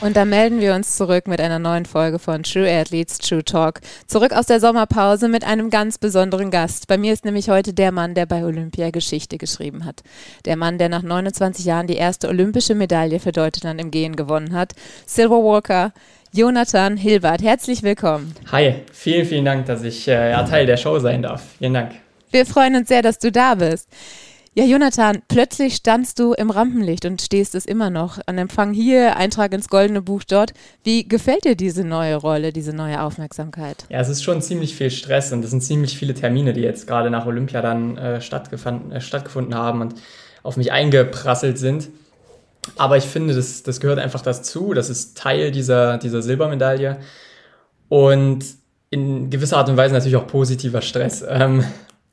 Und da melden wir uns zurück mit einer neuen Folge von True Athletes True Talk. Zurück aus der Sommerpause mit einem ganz besonderen Gast. Bei mir ist nämlich heute der Mann, der bei Olympia Geschichte geschrieben hat. Der Mann, der nach 29 Jahren die erste olympische Medaille für Deutschland im Gehen gewonnen hat. Silver Walker. Jonathan Hilbert, herzlich willkommen. Hi, vielen, vielen Dank, dass ich äh, ja, Teil der Show sein darf. Vielen Dank. Wir freuen uns sehr, dass du da bist. Ja, Jonathan, plötzlich standst du im Rampenlicht und stehst es immer noch. An Empfang hier, Eintrag ins Goldene Buch dort. Wie gefällt dir diese neue Rolle, diese neue Aufmerksamkeit? Ja, es ist schon ziemlich viel Stress und es sind ziemlich viele Termine, die jetzt gerade nach Olympia dann äh, stattgefunden, äh, stattgefunden haben und auf mich eingeprasselt sind. Aber ich finde, das, das gehört einfach dazu. Das ist Teil dieser, dieser Silbermedaille. Und in gewisser Art und Weise natürlich auch positiver Stress. Ähm,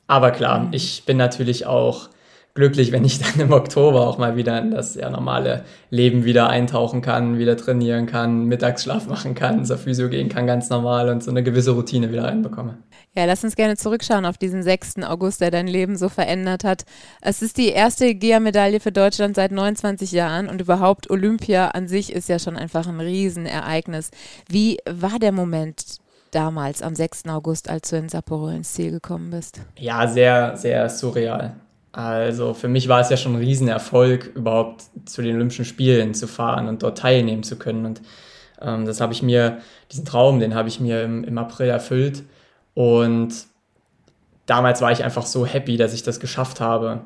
aber klar, mhm. ich bin natürlich auch glücklich, wenn ich dann im Oktober auch mal wieder in das ja, normale Leben wieder eintauchen kann, wieder trainieren kann, Mittagsschlaf machen kann, zur Physio gehen kann, ganz normal und so eine gewisse Routine wieder reinbekomme. Ja, lass uns gerne zurückschauen auf diesen 6. August, der dein Leben so verändert hat. Es ist die erste GEA-Medaille für Deutschland seit 29 Jahren und überhaupt Olympia an sich ist ja schon einfach ein Riesenereignis. Wie war der Moment damals am 6. August, als du in Sapporo ins Ziel gekommen bist? Ja, sehr, sehr surreal. Also für mich war es ja schon ein Riesenerfolg, überhaupt zu den Olympischen Spielen zu fahren und dort teilnehmen zu können. Und ähm, das habe ich mir, diesen Traum, den habe ich mir im, im April erfüllt. Und damals war ich einfach so happy, dass ich das geschafft habe.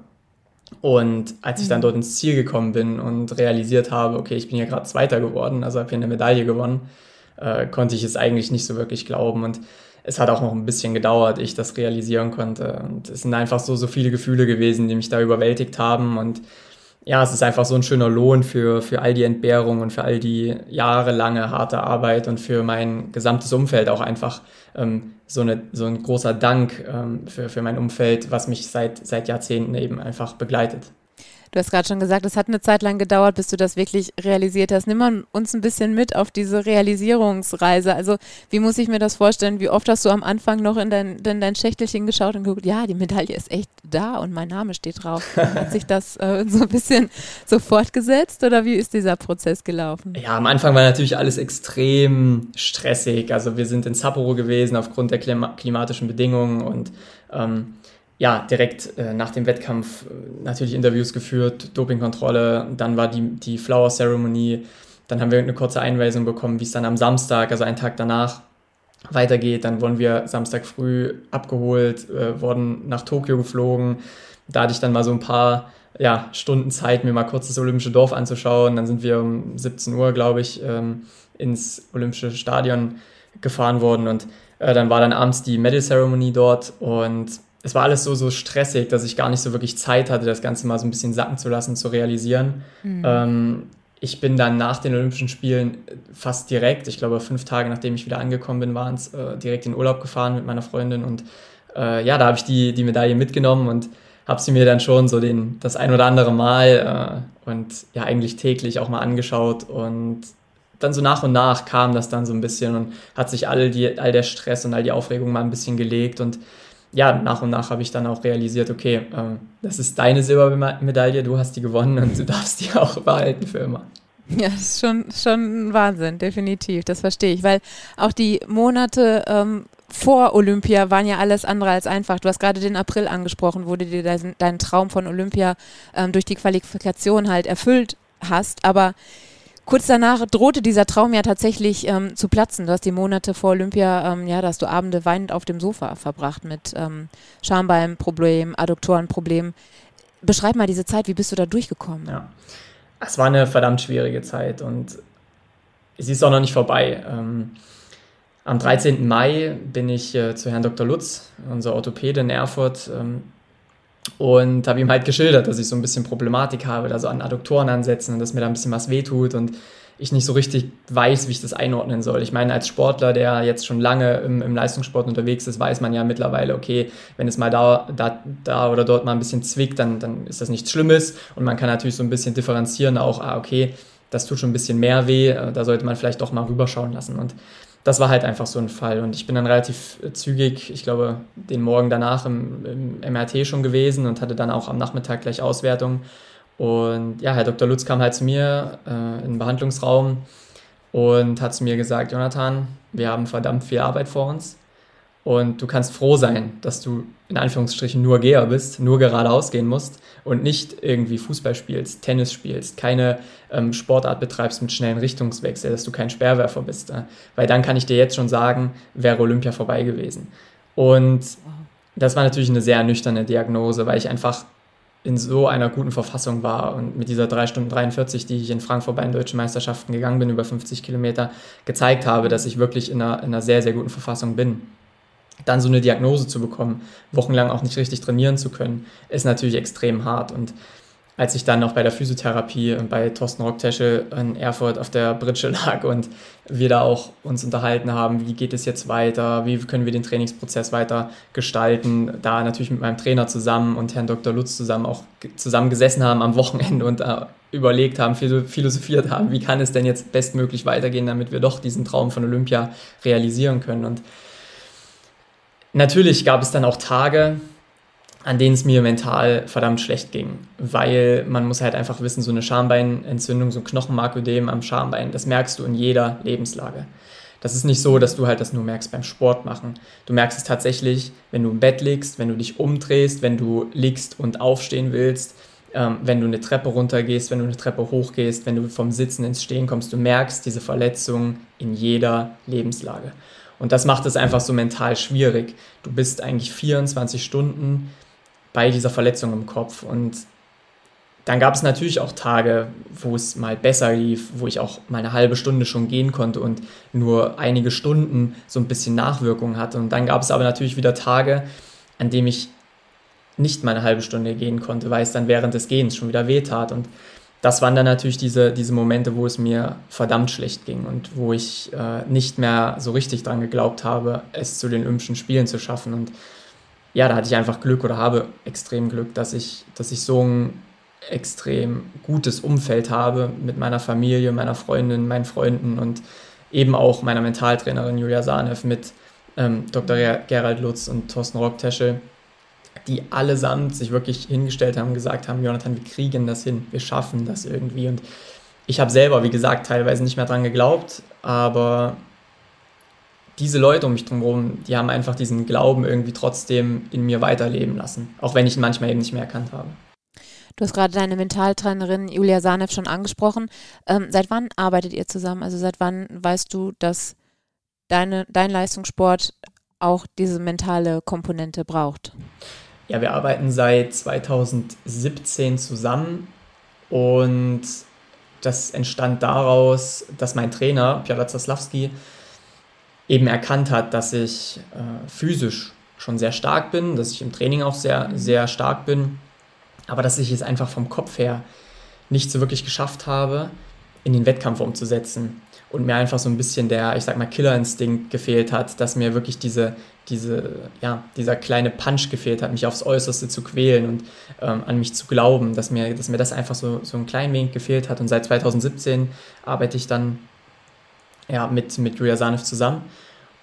Und als ich dann mhm. dort ins Ziel gekommen bin und realisiert habe, okay, ich bin ja gerade Zweiter geworden, also habe hier eine Medaille gewonnen, äh, konnte ich es eigentlich nicht so wirklich glauben. Und es hat auch noch ein bisschen gedauert, ich das realisieren konnte. Und es sind einfach so, so viele Gefühle gewesen, die mich da überwältigt haben. Und ja, es ist einfach so ein schöner Lohn für, für all die Entbehrung und für all die jahrelange harte Arbeit und für mein gesamtes Umfeld auch einfach ähm, so, eine, so ein großer Dank ähm, für, für mein Umfeld, was mich seit, seit Jahrzehnten eben einfach begleitet. Du hast gerade schon gesagt, es hat eine Zeit lang gedauert, bis du das wirklich realisiert hast. Nimm mal uns ein bisschen mit auf diese Realisierungsreise. Also wie muss ich mir das vorstellen? Wie oft hast du am Anfang noch in dein, in dein Schächtelchen geschaut und geguckt, ja, die Medaille ist echt da und mein Name steht drauf. Hat sich das äh, so ein bisschen so fortgesetzt oder wie ist dieser Prozess gelaufen? Ja, am Anfang war natürlich alles extrem stressig. Also wir sind in Sapporo gewesen aufgrund der klimatischen Bedingungen und ähm, ja, direkt äh, nach dem Wettkampf äh, natürlich Interviews geführt, Dopingkontrolle, dann war die, die Flower Ceremony, dann haben wir eine kurze Einweisung bekommen, wie es dann am Samstag, also einen Tag danach, weitergeht. Dann wurden wir Samstag früh abgeholt, äh, wurden nach Tokio geflogen. Da hatte ich dann mal so ein paar ja, Stunden Zeit, mir mal kurz das Olympische Dorf anzuschauen. Dann sind wir um 17 Uhr, glaube ich, ähm, ins Olympische Stadion gefahren worden und äh, dann war dann abends die Medal Ceremony dort und es war alles so, so stressig, dass ich gar nicht so wirklich Zeit hatte, das Ganze mal so ein bisschen sacken zu lassen, zu realisieren. Mhm. Ähm, ich bin dann nach den Olympischen Spielen fast direkt, ich glaube fünf Tage nachdem ich wieder angekommen bin, waren es, äh, direkt in Urlaub gefahren mit meiner Freundin und äh, ja, da habe ich die, die Medaille mitgenommen und habe sie mir dann schon so den, das ein oder andere Mal äh, und ja eigentlich täglich auch mal angeschaut und dann so nach und nach kam das dann so ein bisschen und hat sich all, die, all der Stress und all die Aufregung mal ein bisschen gelegt und ja, nach und nach habe ich dann auch realisiert, okay, äh, das ist deine Silbermedaille, du hast die gewonnen und du darfst die auch behalten für immer. Ja, das ist schon, schon Wahnsinn, definitiv, das verstehe ich, weil auch die Monate ähm, vor Olympia waren ja alles andere als einfach. Du hast gerade den April angesprochen, wo du dir deinen, deinen Traum von Olympia ähm, durch die Qualifikation halt erfüllt hast, aber Kurz danach drohte dieser Traum ja tatsächlich ähm, zu platzen. Du hast die Monate vor Olympia, ähm, ja, da hast du Abende weinend auf dem Sofa verbracht mit ähm, Schambeinproblem, Adduktorenproblem. Beschreib mal diese Zeit, wie bist du da durchgekommen? Ja, es war eine verdammt schwierige Zeit und sie ist auch noch nicht vorbei. Ähm, am 13. Mai bin ich äh, zu Herrn Dr. Lutz, unser Orthopäde in Erfurt, ähm, und habe ihm halt geschildert, dass ich so ein bisschen Problematik habe, da so an Adduktoren ansetzen und dass mir da ein bisschen was wehtut und ich nicht so richtig weiß, wie ich das einordnen soll. Ich meine, als Sportler, der jetzt schon lange im, im Leistungssport unterwegs ist, weiß man ja mittlerweile, okay, wenn es mal da, da, da oder dort mal ein bisschen zwickt, dann, dann ist das nichts Schlimmes und man kann natürlich so ein bisschen differenzieren auch, ah, okay, das tut schon ein bisschen mehr weh, äh, da sollte man vielleicht doch mal rüberschauen lassen. Und das war halt einfach so ein Fall. Und ich bin dann relativ zügig, ich glaube, den Morgen danach im, im MRT schon gewesen und hatte dann auch am Nachmittag gleich Auswertung. Und ja, Herr Dr. Lutz kam halt zu mir äh, in den Behandlungsraum und hat zu mir gesagt, Jonathan, wir haben verdammt viel Arbeit vor uns und du kannst froh sein, dass du in Anführungsstrichen nur Geher bist, nur geradeaus gehen musst und nicht irgendwie Fußball spielst, Tennis spielst, keine ähm, Sportart betreibst mit schnellen Richtungswechsel, dass du kein Sperrwerfer bist. Äh? Weil dann kann ich dir jetzt schon sagen, wäre Olympia vorbei gewesen. Und das war natürlich eine sehr nüchterne Diagnose, weil ich einfach in so einer guten Verfassung war und mit dieser 3 Stunden 43, die ich in Frankfurt bei den deutschen Meisterschaften gegangen bin, über 50 Kilometer, gezeigt habe, dass ich wirklich in einer, in einer sehr, sehr guten Verfassung bin. Dann so eine Diagnose zu bekommen, wochenlang auch nicht richtig trainieren zu können, ist natürlich extrem hart. Und als ich dann noch bei der Physiotherapie bei Thorsten Rockteschel in Erfurt auf der Britsche lag und wir da auch uns unterhalten haben, wie geht es jetzt weiter, wie können wir den Trainingsprozess weiter gestalten, da natürlich mit meinem Trainer zusammen und Herrn Dr. Lutz zusammen auch zusammen gesessen haben am Wochenende und äh, überlegt haben, philosophiert haben, wie kann es denn jetzt bestmöglich weitergehen, damit wir doch diesen Traum von Olympia realisieren können. Und natürlich gab es dann auch Tage, an denen es mir mental verdammt schlecht ging, weil man muss halt einfach wissen, so eine Schambeinentzündung, so ein Knochenmarködem am Schambein, das merkst du in jeder Lebenslage. Das ist nicht so, dass du halt das nur merkst beim Sport machen. Du merkst es tatsächlich, wenn du im Bett liegst, wenn du dich umdrehst, wenn du liegst und aufstehen willst, ähm, wenn du eine Treppe runtergehst, wenn du eine Treppe hochgehst, wenn du vom Sitzen ins Stehen kommst. Du merkst diese Verletzung in jeder Lebenslage. Und das macht es einfach so mental schwierig. Du bist eigentlich 24 Stunden bei dieser Verletzung im Kopf. Und dann gab es natürlich auch Tage, wo es mal besser lief, wo ich auch mal eine halbe Stunde schon gehen konnte und nur einige Stunden so ein bisschen Nachwirkungen hatte. Und dann gab es aber natürlich wieder Tage, an denen ich nicht mal eine halbe Stunde gehen konnte, weil es dann während des Gehens schon wieder wehtat. Und das waren dann natürlich diese, diese Momente, wo es mir verdammt schlecht ging und wo ich äh, nicht mehr so richtig dran geglaubt habe, es zu den Olympischen Spielen zu schaffen. Und ja, da hatte ich einfach Glück oder habe extrem Glück, dass ich, dass ich so ein extrem gutes Umfeld habe mit meiner Familie, meiner Freundin, meinen Freunden und eben auch meiner Mentaltrainerin Julia Sanev mit ähm, Dr. Gerald Lutz und Thorsten Rockteschel, die allesamt sich wirklich hingestellt haben gesagt haben, Jonathan, wir kriegen das hin, wir schaffen das irgendwie. Und ich habe selber, wie gesagt, teilweise nicht mehr dran geglaubt, aber diese Leute um mich drumherum, die haben einfach diesen Glauben irgendwie trotzdem in mir weiterleben lassen, auch wenn ich ihn manchmal eben nicht mehr erkannt habe. Du hast gerade deine Mentaltrainerin Julia Sanev schon angesprochen. Ähm, seit wann arbeitet ihr zusammen? Also seit wann weißt du, dass deine, dein Leistungssport auch diese mentale Komponente braucht? Ja, wir arbeiten seit 2017 zusammen und das entstand daraus, dass mein Trainer, Piotr Zaslawski, eben erkannt hat, dass ich äh, physisch schon sehr stark bin, dass ich im Training auch sehr, mhm. sehr stark bin, aber dass ich es einfach vom Kopf her nicht so wirklich geschafft habe, in den Wettkampf umzusetzen und mir einfach so ein bisschen der, ich sag mal, Killerinstinkt gefehlt hat, dass mir wirklich diese, diese, ja, dieser kleine Punch gefehlt hat, mich aufs Äußerste zu quälen und ähm, an mich zu glauben, dass mir, dass mir das einfach so, so ein klein wenig gefehlt hat. Und seit 2017 arbeite ich dann ja, mit, mit Julia Sanev zusammen.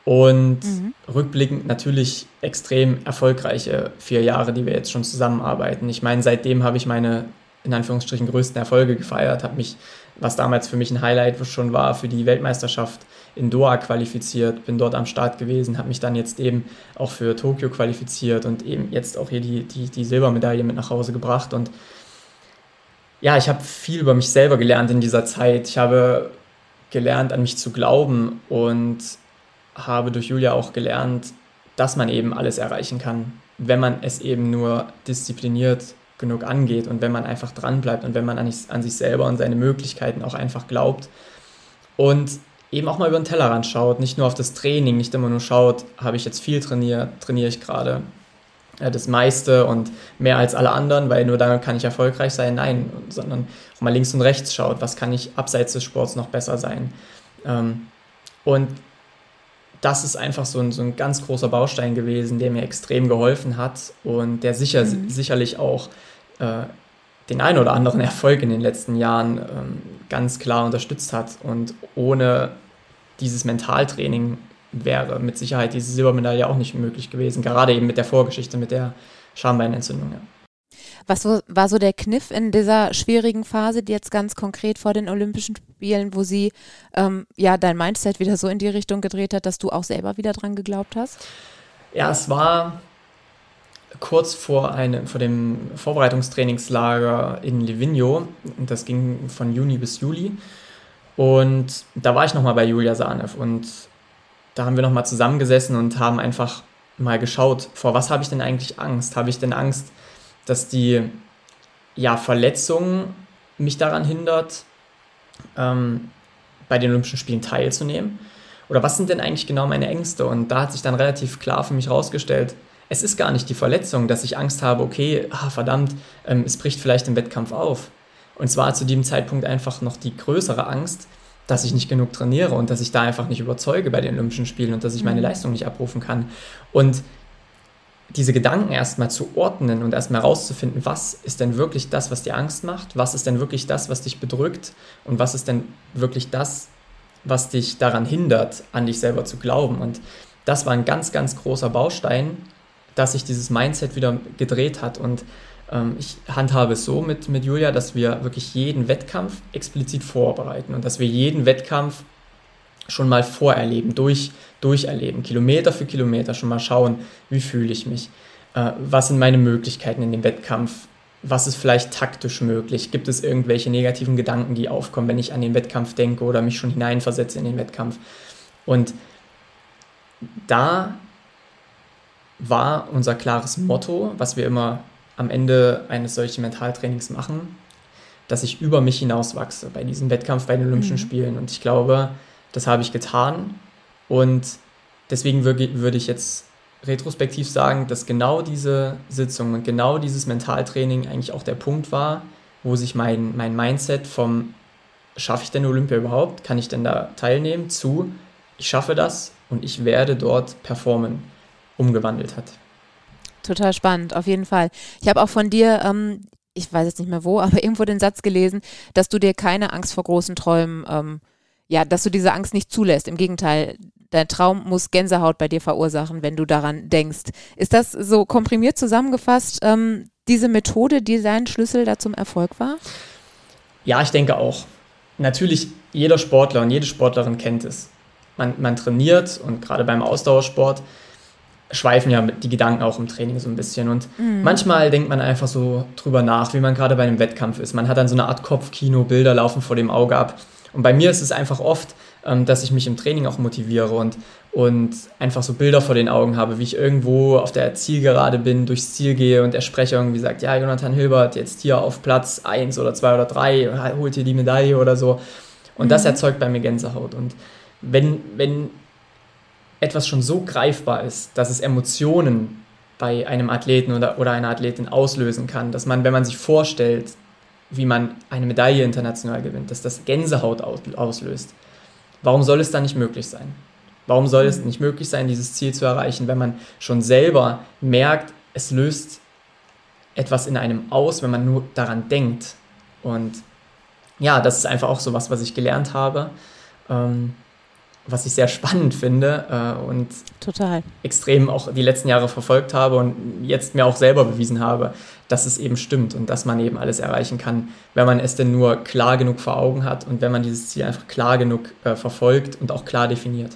Und mhm. rückblickend natürlich extrem erfolgreiche vier Jahre, die wir jetzt schon zusammenarbeiten. Ich meine, seitdem habe ich meine in Anführungsstrichen größten Erfolge gefeiert, habe mich, was damals für mich ein Highlight schon war, für die Weltmeisterschaft in Doha qualifiziert, bin dort am Start gewesen, habe mich dann jetzt eben auch für Tokio qualifiziert und eben jetzt auch hier die, die, die Silbermedaille mit nach Hause gebracht. Und ja, ich habe viel über mich selber gelernt in dieser Zeit. Ich habe gelernt, an mich zu glauben und habe durch Julia auch gelernt, dass man eben alles erreichen kann, wenn man es eben nur diszipliniert genug angeht und wenn man einfach dran bleibt und wenn man an, sich selber und seine Möglichkeiten auch einfach glaubt und eben auch mal über den Tellerrand schaut, nicht nur auf das Training, nicht immer nur schaut, habe ich jetzt viel trainiert, trainiere ich gerade das meiste und mehr als alle anderen, weil nur dann kann ich erfolgreich sein. Nein, sondern auch mal links und rechts schaut, was kann ich abseits des Sports noch besser sein. Ähm, und das ist einfach so ein, so ein ganz großer Baustein gewesen, der mir extrem geholfen hat und der sicher, mhm. sicherlich auch äh, den einen oder anderen Erfolg in den letzten Jahren ähm, ganz klar unterstützt hat. Und ohne dieses Mentaltraining wäre mit Sicherheit diese Silbermedaille auch nicht möglich gewesen, gerade eben mit der Vorgeschichte, mit der Schambeinentzündung. Ja. Was war so der Kniff in dieser schwierigen Phase, die jetzt ganz konkret vor den Olympischen Spielen, wo sie ähm, ja dein Mindset wieder so in die Richtung gedreht hat, dass du auch selber wieder dran geglaubt hast? Ja, es war kurz vor, einem, vor dem Vorbereitungstrainingslager in Livigno. Das ging von Juni bis Juli. Und da war ich nochmal bei Julia Sanev und da haben wir nochmal zusammengesessen und haben einfach mal geschaut, vor was habe ich denn eigentlich Angst? Habe ich denn Angst, dass die ja, Verletzung mich daran hindert, ähm, bei den Olympischen Spielen teilzunehmen? Oder was sind denn eigentlich genau meine Ängste? Und da hat sich dann relativ klar für mich herausgestellt, es ist gar nicht die Verletzung, dass ich Angst habe, okay, ah, verdammt, ähm, es bricht vielleicht im Wettkampf auf. Und zwar zu diesem Zeitpunkt einfach noch die größere Angst, dass ich nicht genug trainiere und dass ich da einfach nicht überzeuge bei den Olympischen Spielen und dass ich meine mhm. Leistung nicht abrufen kann. Und diese Gedanken erstmal zu ordnen und erstmal herauszufinden, was ist denn wirklich das, was dir Angst macht, was ist denn wirklich das, was dich bedrückt und was ist denn wirklich das, was dich daran hindert, an dich selber zu glauben. Und das war ein ganz, ganz großer Baustein, dass sich dieses Mindset wieder gedreht hat. Und ähm, ich handhabe es so mit, mit Julia, dass wir wirklich jeden Wettkampf explizit vorbereiten und dass wir jeden Wettkampf schon mal vorerleben, durch, durcherleben, Kilometer für Kilometer schon mal schauen, wie fühle ich mich, äh, was sind meine Möglichkeiten in dem Wettkampf, was ist vielleicht taktisch möglich, gibt es irgendwelche negativen Gedanken, die aufkommen, wenn ich an den Wettkampf denke oder mich schon hineinversetze in den Wettkampf. Und da war unser klares Motto, was wir immer am Ende eines solchen Mentaltrainings machen, dass ich über mich hinaus wachse bei diesem Wettkampf bei den Olympischen mhm. Spielen. Und ich glaube, das habe ich getan. Und deswegen würde ich jetzt retrospektiv sagen, dass genau diese Sitzung und genau dieses Mentaltraining eigentlich auch der Punkt war, wo sich mein, mein Mindset vom schaffe ich denn Olympia überhaupt, kann ich denn da teilnehmen, zu ich schaffe das und ich werde dort performen umgewandelt hat. Total spannend, auf jeden Fall. Ich habe auch von dir, ähm, ich weiß jetzt nicht mehr wo, aber irgendwo den Satz gelesen, dass du dir keine Angst vor großen Träumen, ähm, ja, dass du diese Angst nicht zulässt. Im Gegenteil, dein Traum muss Gänsehaut bei dir verursachen, wenn du daran denkst. Ist das so komprimiert zusammengefasst, ähm, diese Methode, die dein Schlüssel da zum Erfolg war? Ja, ich denke auch. Natürlich, jeder Sportler und jede Sportlerin kennt es. Man, man trainiert und gerade beim Ausdauersport schweifen ja die Gedanken auch im Training so ein bisschen. Und mhm. manchmal denkt man einfach so drüber nach, wie man gerade bei einem Wettkampf ist. Man hat dann so eine Art Kopfkino, Bilder laufen vor dem Auge ab. Und bei mir ist es einfach oft, ähm, dass ich mich im Training auch motiviere und, und einfach so Bilder vor den Augen habe, wie ich irgendwo auf der Zielgerade bin, durchs Ziel gehe und der Sprecher irgendwie sagt, ja, Jonathan Hilbert, jetzt hier auf Platz 1 oder 2 oder 3, holt ihr die Medaille oder so. Und mhm. das erzeugt bei mir Gänsehaut. Und wenn, wenn etwas schon so greifbar ist, dass es Emotionen bei einem Athleten oder, oder einer Athletin auslösen kann, dass man, wenn man sich vorstellt, wie man eine Medaille international gewinnt, dass das Gänsehaut auslöst. Warum soll es dann nicht möglich sein? Warum soll es nicht möglich sein, dieses Ziel zu erreichen, wenn man schon selber merkt, es löst etwas in einem aus, wenn man nur daran denkt? Und ja, das ist einfach auch so was, was ich gelernt habe. Ähm, was ich sehr spannend finde äh, und Total. extrem auch die letzten Jahre verfolgt habe und jetzt mir auch selber bewiesen habe, dass es eben stimmt und dass man eben alles erreichen kann, wenn man es denn nur klar genug vor Augen hat und wenn man dieses Ziel einfach klar genug äh, verfolgt und auch klar definiert.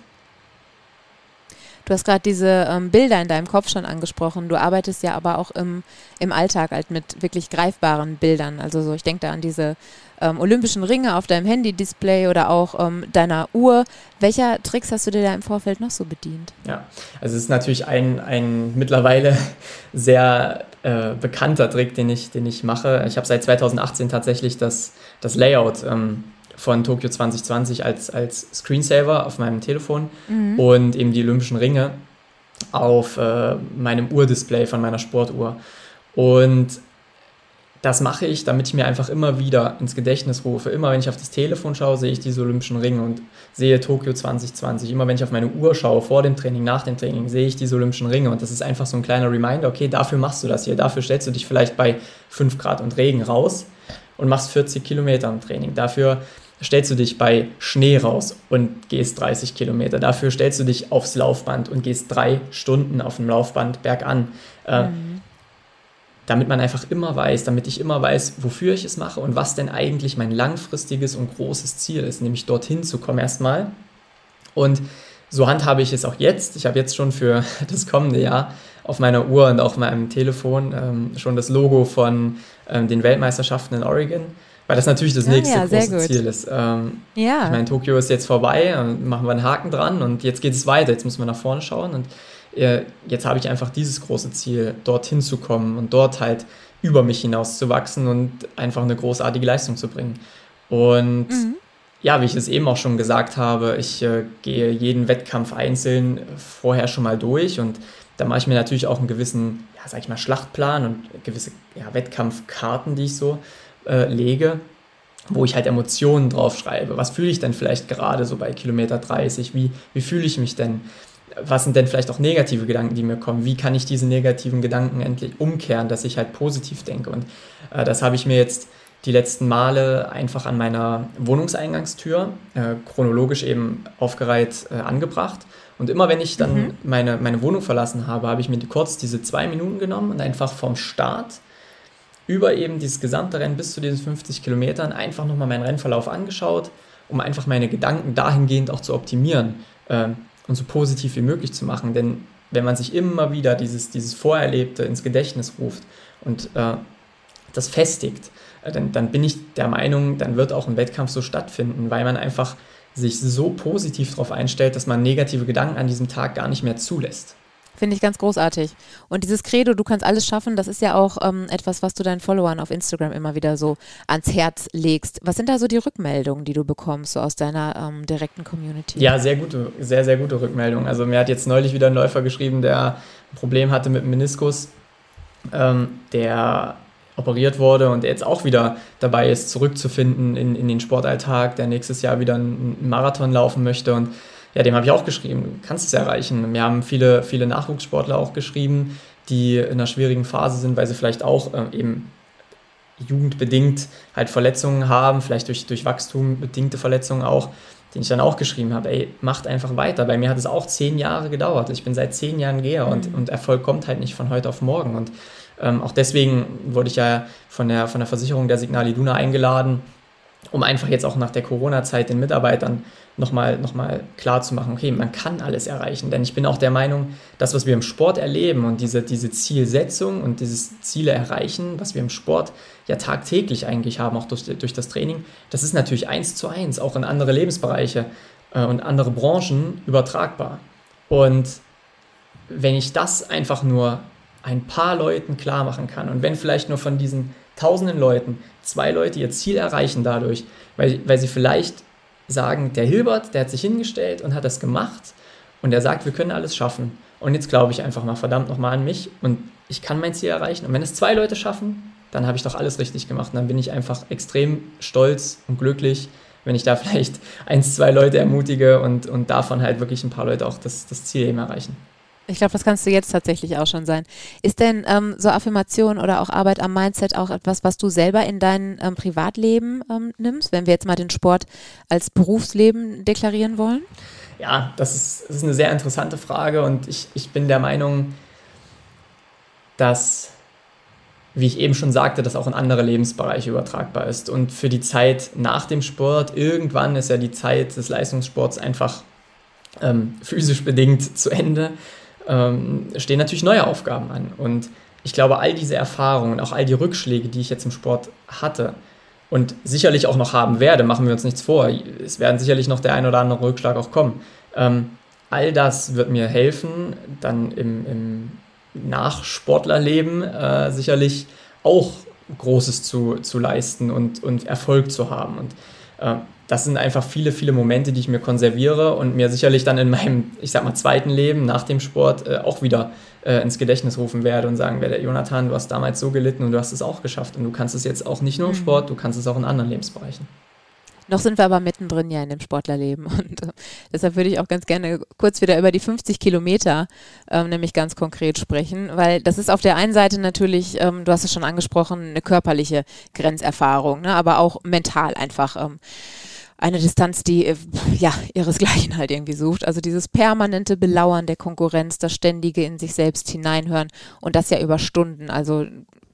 Du hast gerade diese ähm, Bilder in deinem Kopf schon angesprochen. Du arbeitest ja aber auch im, im Alltag halt mit wirklich greifbaren Bildern. Also so, ich denke da an diese ähm, olympischen Ringe auf deinem Handy-Display oder auch ähm, deiner Uhr. Welcher Tricks hast du dir da im Vorfeld noch so bedient? Ja, also es ist natürlich ein, ein mittlerweile sehr äh, bekannter Trick, den ich, den ich mache. Ich habe seit 2018 tatsächlich das, das Layout ähm, von Tokio 2020 als, als Screensaver auf meinem Telefon mhm. und eben die Olympischen Ringe auf äh, meinem Urdisplay von meiner Sportuhr. Und das mache ich, damit ich mir einfach immer wieder ins Gedächtnis rufe. Immer wenn ich auf das Telefon schaue, sehe ich diese Olympischen Ringe und sehe Tokio 2020. Immer wenn ich auf meine Uhr schaue, vor dem Training, nach dem Training, sehe ich diese Olympischen Ringe. Und das ist einfach so ein kleiner Reminder, okay, dafür machst du das hier. Dafür stellst du dich vielleicht bei 5 Grad und Regen raus und machst 40 Kilometer im Training. Dafür stellst du dich bei Schnee raus und gehst 30 Kilometer. Dafür stellst du dich aufs Laufband und gehst drei Stunden auf dem Laufband bergan. Äh, mhm damit man einfach immer weiß, damit ich immer weiß, wofür ich es mache und was denn eigentlich mein langfristiges und großes Ziel ist, nämlich dorthin zu kommen erstmal. Und so handhabe ich es auch jetzt. Ich habe jetzt schon für das kommende Jahr auf meiner Uhr und auf meinem Telefon ähm, schon das Logo von ähm, den Weltmeisterschaften in Oregon, weil das natürlich das ja, nächste ja, große Ziel ist. Ähm, ja. Ich meine, Tokio ist jetzt vorbei, machen wir einen Haken dran und jetzt geht es weiter. Jetzt müssen wir nach vorne schauen und jetzt habe ich einfach dieses große Ziel, dorthin zu kommen und dort halt über mich hinaus zu wachsen und einfach eine großartige Leistung zu bringen. Und mhm. ja, wie ich es eben auch schon gesagt habe, ich äh, gehe jeden Wettkampf einzeln vorher schon mal durch und da mache ich mir natürlich auch einen gewissen, ja, sag ich mal, Schlachtplan und gewisse ja, Wettkampfkarten, die ich so äh, lege, wo ich halt Emotionen drauf schreibe. Was fühle ich denn vielleicht gerade so bei Kilometer 30? Wie, wie fühle ich mich denn? was sind denn vielleicht auch negative Gedanken, die mir kommen? Wie kann ich diese negativen Gedanken endlich umkehren, dass ich halt positiv denke? Und äh, das habe ich mir jetzt die letzten Male einfach an meiner Wohnungseingangstür äh, chronologisch eben aufgereiht äh, angebracht. Und immer wenn ich dann mhm. meine, meine Wohnung verlassen habe, habe ich mir kurz diese zwei Minuten genommen und einfach vom Start über eben dieses gesamte Rennen bis zu diesen 50 Kilometern einfach nochmal meinen Rennverlauf angeschaut, um einfach meine Gedanken dahingehend auch zu optimieren. Ähm, und so positiv wie möglich zu machen. Denn wenn man sich immer wieder dieses, dieses Vorerlebte ins Gedächtnis ruft und äh, das festigt, äh, dann, dann bin ich der Meinung, dann wird auch ein Wettkampf so stattfinden, weil man einfach sich so positiv darauf einstellt, dass man negative Gedanken an diesem Tag gar nicht mehr zulässt. Finde ich ganz großartig. Und dieses Credo, du kannst alles schaffen, das ist ja auch ähm, etwas, was du deinen Followern auf Instagram immer wieder so ans Herz legst. Was sind da so die Rückmeldungen, die du bekommst, so aus deiner ähm, direkten Community? Ja, sehr gute, sehr, sehr gute Rückmeldungen. Also mir hat jetzt neulich wieder ein Läufer geschrieben, der ein Problem hatte mit dem Meniskus, ähm, der operiert wurde und der jetzt auch wieder dabei ist, zurückzufinden in, in den Sportalltag, der nächstes Jahr wieder einen Marathon laufen möchte und ja, dem habe ich auch geschrieben, du kannst es erreichen. Wir haben viele, viele Nachwuchssportler auch geschrieben, die in einer schwierigen Phase sind, weil sie vielleicht auch äh, eben jugendbedingt halt Verletzungen haben, vielleicht durch, durch Wachstum bedingte Verletzungen auch, den ich dann auch geschrieben habe, ey, macht einfach weiter. Bei mir hat es auch zehn Jahre gedauert. Ich bin seit zehn Jahren Geher und, mhm. und Erfolg kommt halt nicht von heute auf morgen. Und ähm, auch deswegen wurde ich ja von der, von der Versicherung der Signal Iduna eingeladen, um einfach jetzt auch nach der Corona-Zeit den Mitarbeitern nochmal noch mal klar zu machen, okay, man kann alles erreichen. Denn ich bin auch der Meinung, das, was wir im Sport erleben und diese, diese Zielsetzung und dieses Ziele erreichen, was wir im Sport ja tagtäglich eigentlich haben, auch durch, durch das Training, das ist natürlich eins zu eins, auch in andere Lebensbereiche äh, und andere Branchen übertragbar. Und wenn ich das einfach nur ein paar Leuten klar machen kann und wenn vielleicht nur von diesen tausenden Leuten zwei Leute ihr Ziel erreichen dadurch, weil, weil sie vielleicht sagen, der Hilbert, der hat sich hingestellt und hat das gemacht und er sagt, wir können alles schaffen. Und jetzt glaube ich einfach mal verdammt nochmal an mich und ich kann mein Ziel erreichen. Und wenn es zwei Leute schaffen, dann habe ich doch alles richtig gemacht. Und dann bin ich einfach extrem stolz und glücklich, wenn ich da vielleicht eins, zwei Leute ermutige und, und davon halt wirklich ein paar Leute auch das, das Ziel eben erreichen. Ich glaube, das kannst du jetzt tatsächlich auch schon sein. Ist denn ähm, so Affirmation oder auch Arbeit am Mindset auch etwas, was du selber in dein ähm, Privatleben ähm, nimmst, wenn wir jetzt mal den Sport als Berufsleben deklarieren wollen? Ja, das ist, das ist eine sehr interessante Frage und ich, ich bin der Meinung, dass, wie ich eben schon sagte, das auch in andere Lebensbereiche übertragbar ist. Und für die Zeit nach dem Sport, irgendwann ist ja die Zeit des Leistungssports einfach ähm, physisch bedingt zu Ende ähm, stehen natürlich neue Aufgaben an. Und ich glaube, all diese Erfahrungen, auch all die Rückschläge, die ich jetzt im Sport hatte und sicherlich auch noch haben werde, machen wir uns nichts vor. Es werden sicherlich noch der ein oder andere Rückschlag auch kommen. Ähm, all das wird mir helfen, dann im, im Nachsportlerleben äh, sicherlich auch Großes zu, zu leisten und, und Erfolg zu haben. Und äh, das sind einfach viele, viele Momente, die ich mir konserviere und mir sicherlich dann in meinem, ich sag mal, zweiten Leben nach dem Sport äh, auch wieder äh, ins Gedächtnis rufen werde und sagen werde, Jonathan, du hast damals so gelitten und du hast es auch geschafft und du kannst es jetzt auch nicht nur im mhm. Sport, du kannst es auch in anderen Lebensbereichen. Noch sind wir aber mittendrin ja in dem Sportlerleben und äh, deshalb würde ich auch ganz gerne kurz wieder über die 50 Kilometer ähm, nämlich ganz konkret sprechen, weil das ist auf der einen Seite natürlich, ähm, du hast es schon angesprochen, eine körperliche Grenzerfahrung, ne, aber auch mental einfach. Ähm, eine Distanz, die äh, ja ihresgleichen halt irgendwie sucht. Also dieses permanente Belauern der Konkurrenz, das ständige in sich selbst hineinhören und das ja über Stunden. Also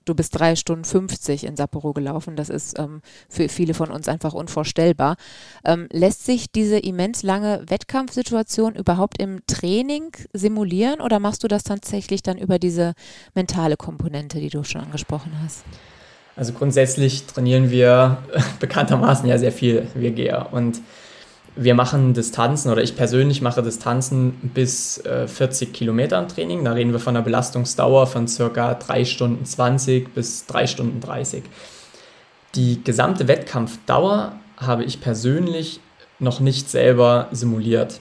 du bist drei Stunden 50 in Sapporo gelaufen. Das ist ähm, für viele von uns einfach unvorstellbar. Ähm, lässt sich diese immens lange Wettkampfsituation überhaupt im Training simulieren oder machst du das tatsächlich dann über diese mentale Komponente, die du schon angesprochen hast? Also grundsätzlich trainieren wir bekanntermaßen ja sehr viel, wir Geher. Und wir machen Distanzen oder ich persönlich mache Distanzen bis äh, 40 Kilometer im Training. Da reden wir von einer Belastungsdauer von circa 3 Stunden 20 bis 3 Stunden 30. Die gesamte Wettkampfdauer habe ich persönlich noch nicht selber simuliert.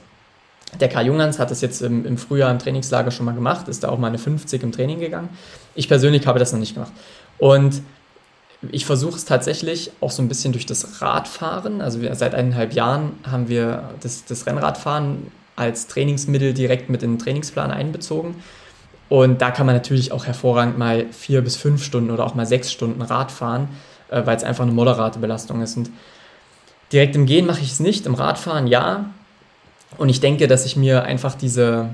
Der Karl Junghans hat das jetzt im, im Frühjahr im Trainingslager schon mal gemacht, ist da auch mal eine 50 im Training gegangen. Ich persönlich habe das noch nicht gemacht. Und ich versuche es tatsächlich auch so ein bisschen durch das Radfahren. Also wir, seit eineinhalb Jahren haben wir das, das Rennradfahren als Trainingsmittel direkt mit in den Trainingsplan einbezogen. Und da kann man natürlich auch hervorragend mal vier bis fünf Stunden oder auch mal sechs Stunden Rad fahren, äh, weil es einfach eine moderate Belastung ist. Und direkt im Gehen mache ich es nicht, im Radfahren ja. Und ich denke, dass ich mir einfach diese,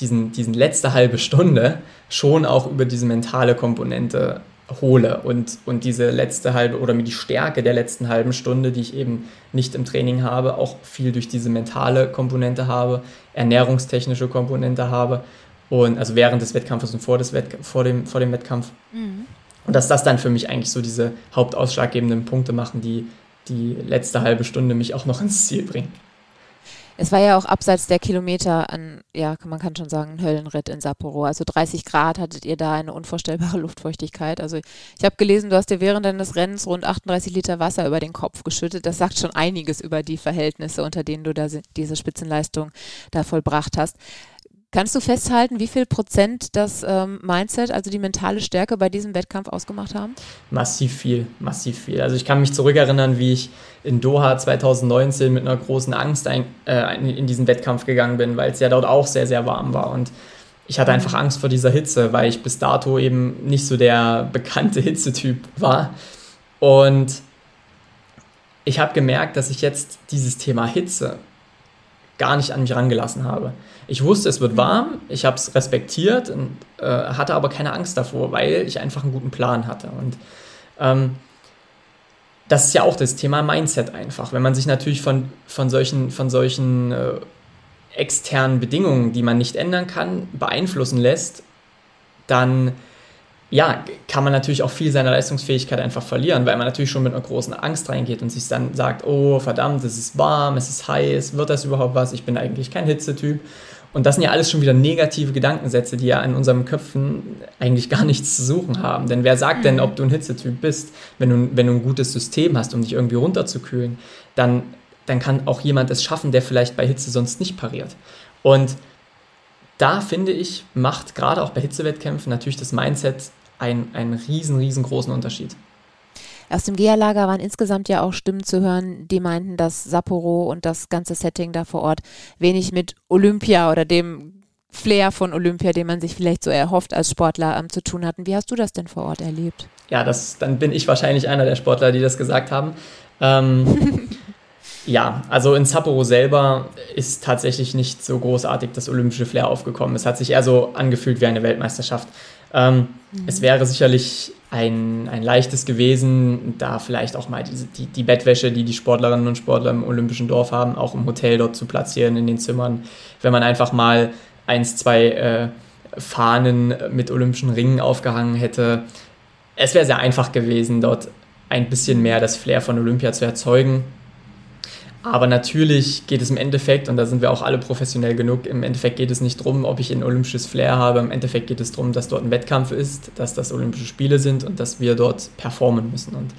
diesen, diesen letzte halbe Stunde schon auch über diese mentale Komponente hole und, und diese letzte halbe oder mir die Stärke der letzten halben Stunde, die ich eben nicht im Training habe, auch viel durch diese mentale Komponente habe, ernährungstechnische Komponente habe und also während des Wettkampfes und vor, des Wett vor, dem, vor dem Wettkampf. Mhm. Und dass das dann für mich eigentlich so diese hauptausschlaggebenden Punkte machen, die die letzte halbe Stunde mich auch noch ins Ziel bringen. Es war ja auch abseits der Kilometer ein, ja, man kann schon sagen, ein Höllenritt in Sapporo. Also 30 Grad hattet ihr da eine unvorstellbare Luftfeuchtigkeit. Also ich habe gelesen, du hast dir während deines Rennens rund 38 Liter Wasser über den Kopf geschüttet. Das sagt schon einiges über die Verhältnisse, unter denen du da diese Spitzenleistung da vollbracht hast. Kannst du festhalten, wie viel Prozent das ähm, Mindset, also die mentale Stärke bei diesem Wettkampf ausgemacht haben? Massiv viel, massiv viel. Also ich kann mich zurückerinnern, wie ich in Doha 2019 mit einer großen Angst ein, äh, in diesen Wettkampf gegangen bin, weil es ja dort auch sehr, sehr warm war. Und ich hatte einfach Angst vor dieser Hitze, weil ich bis dato eben nicht so der bekannte Hitzetyp war. Und ich habe gemerkt, dass ich jetzt dieses Thema Hitze gar nicht an mich rangelassen habe. Ich wusste, es wird warm, ich habe es respektiert und äh, hatte aber keine Angst davor, weil ich einfach einen guten Plan hatte. Und ähm, das ist ja auch das Thema Mindset einfach. Wenn man sich natürlich von, von solchen, von solchen äh, externen Bedingungen, die man nicht ändern kann, beeinflussen lässt, dann ja, kann man natürlich auch viel seiner Leistungsfähigkeit einfach verlieren, weil man natürlich schon mit einer großen Angst reingeht und sich dann sagt, oh verdammt, es ist warm, es ist heiß, wird das überhaupt was? Ich bin eigentlich kein Hitzetyp. Und das sind ja alles schon wieder negative Gedankensätze, die ja in unseren Köpfen eigentlich gar nichts zu suchen haben. Denn wer sagt denn, mhm. ob du ein Hitzetyp bist, wenn du, wenn du ein gutes System hast, um dich irgendwie runterzukühlen, dann, dann kann auch jemand es schaffen, der vielleicht bei Hitze sonst nicht pariert. Und da finde ich, macht gerade auch bei Hitzewettkämpfen natürlich das Mindset einen, einen riesen, riesengroßen Unterschied. Aus dem GEA-Lager waren insgesamt ja auch Stimmen zu hören, die meinten, dass Sapporo und das ganze Setting da vor Ort wenig mit Olympia oder dem Flair von Olympia, den man sich vielleicht so erhofft als Sportler ähm, zu tun hatten. Wie hast du das denn vor Ort erlebt? Ja, das, dann bin ich wahrscheinlich einer der Sportler, die das gesagt haben. Ähm, Ja, also in Sapporo selber ist tatsächlich nicht so großartig das olympische Flair aufgekommen. Es hat sich eher so angefühlt wie eine Weltmeisterschaft. Ähm, mhm. Es wäre sicherlich ein, ein leichtes gewesen, da vielleicht auch mal diese, die, die Bettwäsche, die die Sportlerinnen und Sportler im olympischen Dorf haben, auch im Hotel dort zu platzieren, in den Zimmern. Wenn man einfach mal eins, zwei äh, Fahnen mit olympischen Ringen aufgehangen hätte. Es wäre sehr einfach gewesen, dort ein bisschen mehr das Flair von Olympia zu erzeugen. Aber natürlich geht es im Endeffekt, und da sind wir auch alle professionell genug, im Endeffekt geht es nicht darum, ob ich ein olympisches Flair habe. Im Endeffekt geht es darum, dass dort ein Wettkampf ist, dass das Olympische Spiele sind und dass wir dort performen müssen. Und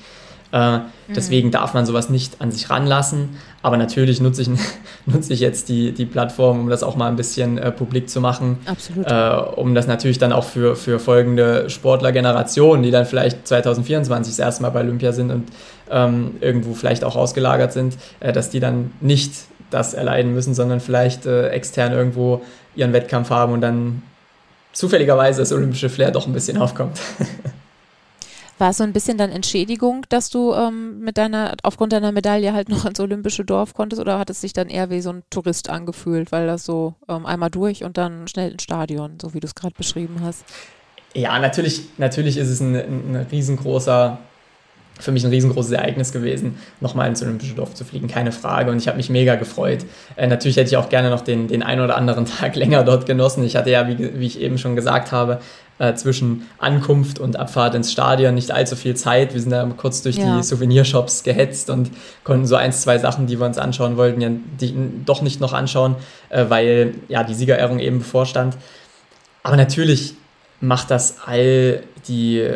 Äh, mhm. Deswegen darf man sowas nicht an sich ranlassen. Aber natürlich nutze ich, nutze ich jetzt die, die Plattform, um das auch mal ein bisschen äh, publik zu machen. Absolut. Äh, um das natürlich dann auch für, für folgende Sportlergenerationen, die dann vielleicht 2024 das erste Mal bei Olympia sind und ähm, irgendwo vielleicht auch ausgelagert sind, äh, dass die dann nicht das erleiden müssen, sondern vielleicht äh, extern irgendwo ihren Wettkampf haben und dann zufälligerweise das olympische Flair doch ein bisschen aufkommt. War es so ein bisschen dann Entschädigung, dass du ähm, mit deiner, aufgrund deiner Medaille halt noch ins olympische Dorf konntest oder hat es sich dann eher wie so ein Tourist angefühlt, weil das so ähm, einmal durch und dann schnell ins Stadion, so wie du es gerade beschrieben hast? Ja, natürlich, natürlich ist es ein, ein riesengroßer für mich ein riesengroßes Ereignis gewesen, nochmal ins Olympische Dorf zu fliegen, keine Frage. Und ich habe mich mega gefreut. Äh, natürlich hätte ich auch gerne noch den, den einen oder anderen Tag länger dort genossen. Ich hatte ja, wie, wie ich eben schon gesagt habe, äh, zwischen Ankunft und Abfahrt ins Stadion nicht allzu viel Zeit. Wir sind da kurz durch ja. die Souvenirshops gehetzt und konnten so ein, zwei Sachen, die wir uns anschauen wollten, ja die, doch nicht noch anschauen, äh, weil ja die Siegerehrung eben bevorstand. Aber natürlich macht das all die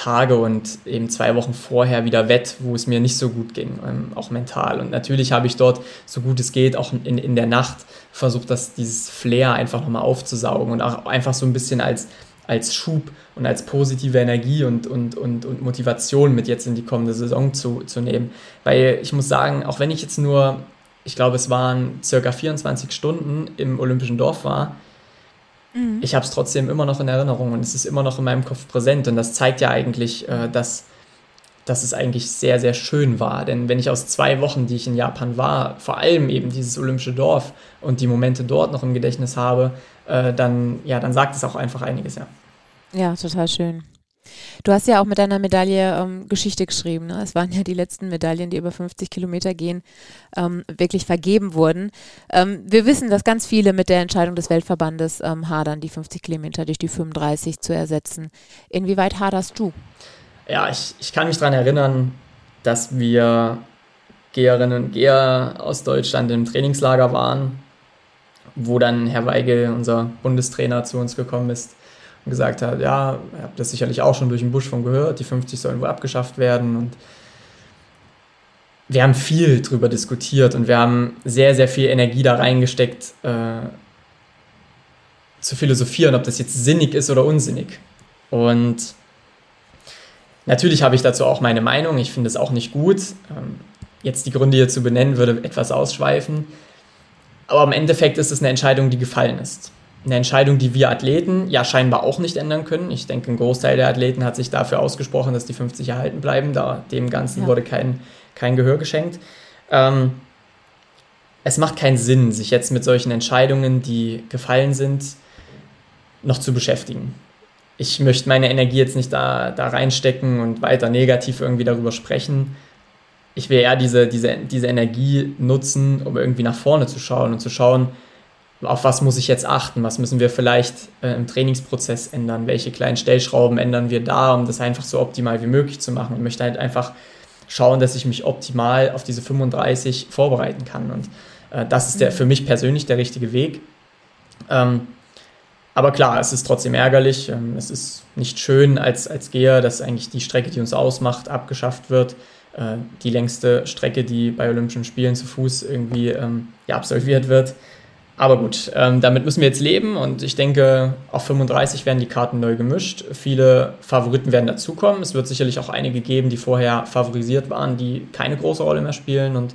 Tage und eben zwei Wochen vorher wieder wett, wo es mir nicht so gut ging, ähm, auch mental. Und natürlich habe ich dort, so gut es geht, auch in, in der Nacht versucht, dass dieses Flair einfach nochmal aufzusaugen und auch einfach so ein bisschen als als Schub und als positive Energie und, und, und, und Motivation mit jetzt in die kommende Saison zu, zu nehmen. Weil ich muss sagen, auch wenn ich jetzt nur, ich glaube, es waren circa 24 Stunden im Olympischen Dorf war, mhm. ich habe es trotzdem immer noch in Erinnerung und es ist immer noch in meinem Kopf präsent. Und das zeigt ja eigentlich, äh, dass, dass es eigentlich sehr, sehr schön war. Denn wenn ich aus zwei Wochen, die ich in Japan war, vor allem eben dieses Olympische Dorf und die Momente dort noch im Gedächtnis habe, äh, dann, ja, dann sagt es auch einfach einiges, ja. Ja, total schön. Du hast ja auch mit deiner Medaille ähm, Geschichte geschrieben. Ne? Es waren ja die letzten Medaillen, die über 50 Kilometer gehen, ähm, wirklich vergeben wurden. Ähm, wir wissen, dass ganz viele mit der Entscheidung des Weltverbandes ähm, hadern, die 50 Kilometer durch die 35 zu ersetzen. Inwieweit haderst du? Ja, ich, ich kann mich daran erinnern, dass wir Geherinnen und Geher aus Deutschland im Trainingslager waren, wo dann Herr Weigel, unser Bundestrainer, zu uns gekommen ist und gesagt hat, ja, ihr habt das sicherlich auch schon durch den Buschfunk gehört, die 50 sollen wohl abgeschafft werden und wir haben viel drüber diskutiert und wir haben sehr, sehr viel Energie da reingesteckt, äh, zu philosophieren, ob das jetzt sinnig ist oder unsinnig. Und natürlich habe ich dazu auch meine Meinung. Ich finde es auch nicht gut. Ähm, jetzt die Gründe hier zu benennen, würde etwas ausschweifen. Aber im Endeffekt ist es eine Entscheidung, die gefallen ist eine Entscheidung, die wir Athleten ja scheinbar auch nicht ändern können. Ich denke, ein Großteil der Athleten hat sich dafür ausgesprochen, dass die 50 erhalten bleiben. Da dem Ganzen ja. wurde kein, kein Gehör geschenkt. Ähm, es macht keinen Sinn, sich jetzt mit solchen Entscheidungen, die gefallen sind, noch zu beschäftigen. Ich möchte meine Energie jetzt nicht da, da reinstecken und weiter negativ irgendwie darüber sprechen. Ich will eher diese, diese, diese Energie nutzen, um irgendwie nach vorne zu schauen und zu schauen, auf was muss ich jetzt achten, was müssen wir vielleicht äh, im Trainingsprozess ändern, welche kleinen Stellschrauben ändern wir da, um das einfach so optimal wie möglich zu machen. Ich möchte halt einfach schauen, dass ich mich optimal auf diese 35 vorbereiten kann. Und äh, das ist der, mhm. für mich persönlich der richtige Weg. Ähm, aber klar, es ist trotzdem ärgerlich. Ähm, es ist nicht schön als, als Geher, dass eigentlich die Strecke, die uns ausmacht, abgeschafft wird. Äh, die längste Strecke, die bei Olympischen Spielen zu Fuß irgendwie ähm, ja, absolviert wird. Aber gut, ähm, damit müssen wir jetzt leben und ich denke, auf 35 werden die Karten neu gemischt. Viele Favoriten werden dazukommen. Es wird sicherlich auch einige geben, die vorher favorisiert waren, die keine große Rolle mehr spielen. Und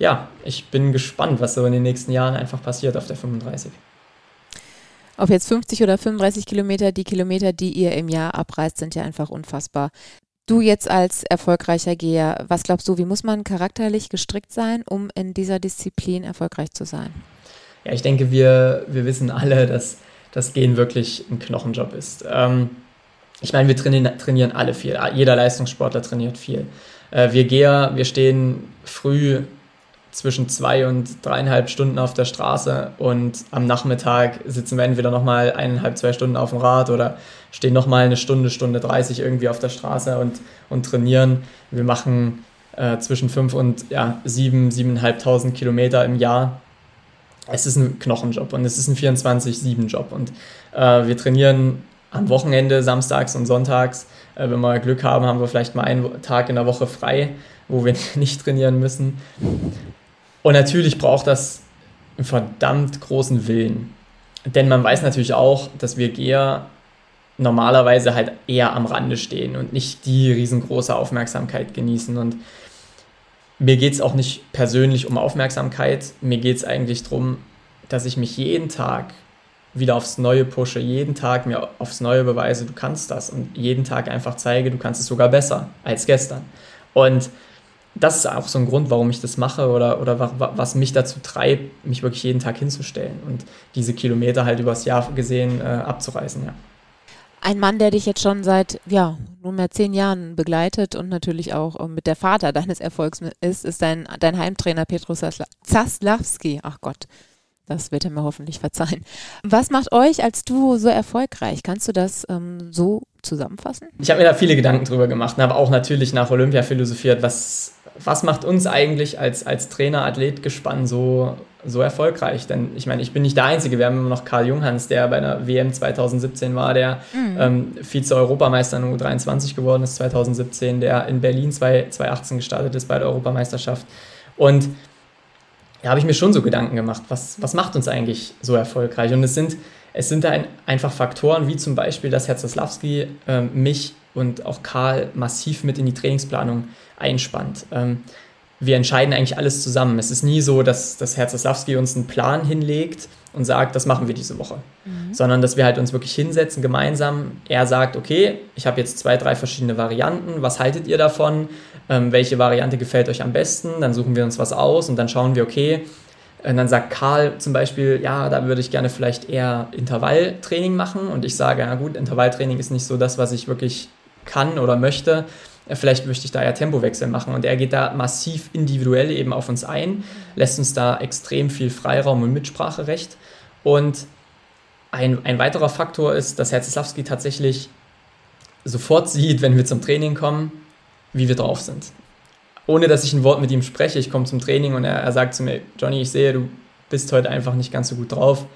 ja, ich bin gespannt, was so in den nächsten Jahren einfach passiert auf der 35. Ob jetzt 50 oder 35 Kilometer, die Kilometer, die ihr im Jahr abreißt, sind ja einfach unfassbar. Du jetzt als erfolgreicher Geher, was glaubst du, wie muss man charakterlich gestrickt sein, um in dieser Disziplin erfolgreich zu sein? Ja, ich denke, wir, wir wissen alle, dass das Gehen wirklich ein Knochenjob ist. Ähm, ich meine, wir trainieren, trainieren alle viel. Jeder Leistungssportler trainiert viel. Äh, wir Geher, wir stehen früh zwischen zwei und dreieinhalb Stunden auf der Straße und am Nachmittag sitzen wir entweder nochmal eineinhalb, zwei Stunden auf dem Rad oder stehen nochmal eine Stunde, Stunde 30 irgendwie auf der Straße und, und trainieren. Wir machen äh, zwischen fünf und ja, sieben, siebeneinhalbtausend Kilometer im Jahr es ist ein Knochenjob und es ist ein 24-7-Job. Und äh, wir trainieren am Wochenende, samstags und sonntags, äh, wenn wir Glück haben, haben wir vielleicht mal einen Tag in der Woche frei, wo wir nicht trainieren müssen. Und natürlich braucht das einen verdammt großen Willen. Denn man weiß natürlich auch, dass wir Geher normalerweise halt eher am Rande stehen und nicht die riesengroße Aufmerksamkeit genießen. Und mir geht es auch nicht persönlich um Aufmerksamkeit. Mir geht es eigentlich darum, dass ich mich jeden Tag wieder aufs Neue pushe, jeden Tag mir aufs Neue beweise, du kannst das und jeden Tag einfach zeige, du kannst es sogar besser als gestern. Und das ist auch so ein Grund, warum ich das mache oder, oder was mich dazu treibt, mich wirklich jeden Tag hinzustellen und diese Kilometer halt übers Jahr gesehen äh, abzureißen, ja. Ein Mann, der dich jetzt schon seit, ja, nunmehr zehn Jahren begleitet und natürlich auch äh, mit der Vater deines Erfolgs ist, ist dein, dein Heimtrainer Petrus Zaslawski. Ach Gott, das wird er mir hoffentlich verzeihen. Was macht euch als Duo so erfolgreich? Kannst du das ähm, so zusammenfassen? Ich habe mir da viele Gedanken drüber gemacht und habe auch natürlich nach Olympia philosophiert, was, was macht uns eigentlich als, als Trainer, Athlet gespannt so, so erfolgreich? Denn ich meine, ich bin nicht der Einzige. Wir haben immer noch Karl Junghans, der bei der WM 2017 war, der mhm. ähm, Vize-Europameister in U23 geworden ist 2017, der in Berlin 2018 gestartet ist bei der Europameisterschaft. Und da habe ich mir schon so Gedanken gemacht, was, was macht uns eigentlich so erfolgreich? Und es sind, es sind ein, einfach Faktoren, wie zum Beispiel, dass Herr Zaslawski äh, mich und auch Karl massiv mit in die Trainingsplanung einspannt. Ähm, wir entscheiden eigentlich alles zusammen. Es ist nie so, dass, dass Herr Zaslawski uns einen Plan hinlegt und sagt, das machen wir diese Woche. Mhm. Sondern dass wir halt uns wirklich hinsetzen gemeinsam. Er sagt, okay, ich habe jetzt zwei, drei verschiedene Varianten. Was haltet ihr davon? Ähm, welche Variante gefällt euch am besten? Dann suchen wir uns was aus und dann schauen wir, okay. Und dann sagt Karl zum Beispiel, ja, da würde ich gerne vielleicht eher Intervalltraining machen. Und ich sage, na gut, Intervalltraining ist nicht so das, was ich wirklich kann oder möchte. Vielleicht möchte ich da ja Tempowechsel machen. Und er geht da massiv individuell eben auf uns ein, lässt uns da extrem viel Freiraum und Mitspracherecht. Und ein, ein weiterer Faktor ist, dass Herzeslawski tatsächlich sofort sieht, wenn wir zum Training kommen, wie wir drauf sind. Ohne dass ich ein Wort mit ihm spreche, ich komme zum Training und er, er sagt zu mir, Johnny, ich sehe, du bist heute einfach nicht ganz so gut drauf.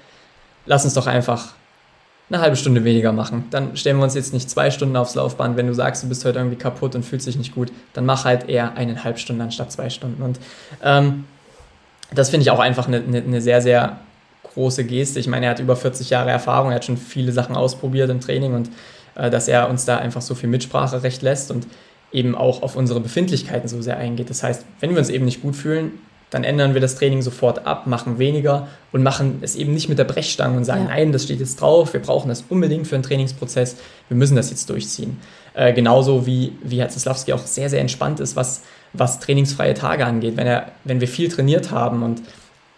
Lass uns doch einfach eine halbe Stunde weniger machen. Dann stellen wir uns jetzt nicht zwei Stunden aufs Laufband. Wenn du sagst, du bist heute irgendwie kaputt und fühlst dich nicht gut, dann mach halt eher eineinhalb Stunden anstatt zwei Stunden. Und ähm, das finde ich auch einfach eine, eine, eine sehr, sehr große Geste. Ich meine, er hat über 40 Jahre Erfahrung, er hat schon viele Sachen ausprobiert im Training und äh, dass er uns da einfach so viel Mitspracherecht lässt und eben auch auf unsere Befindlichkeiten so sehr eingeht. Das heißt, wenn wir uns eben nicht gut fühlen, dann ändern wir das Training sofort ab, machen weniger und machen es eben nicht mit der Brechstange und sagen, ja. nein, das steht jetzt drauf, wir brauchen das unbedingt für einen Trainingsprozess, wir müssen das jetzt durchziehen. Äh, genauso wie, wie Herr Zaslawski auch sehr, sehr entspannt ist, was, was trainingsfreie Tage angeht. Wenn, er, wenn wir viel trainiert haben und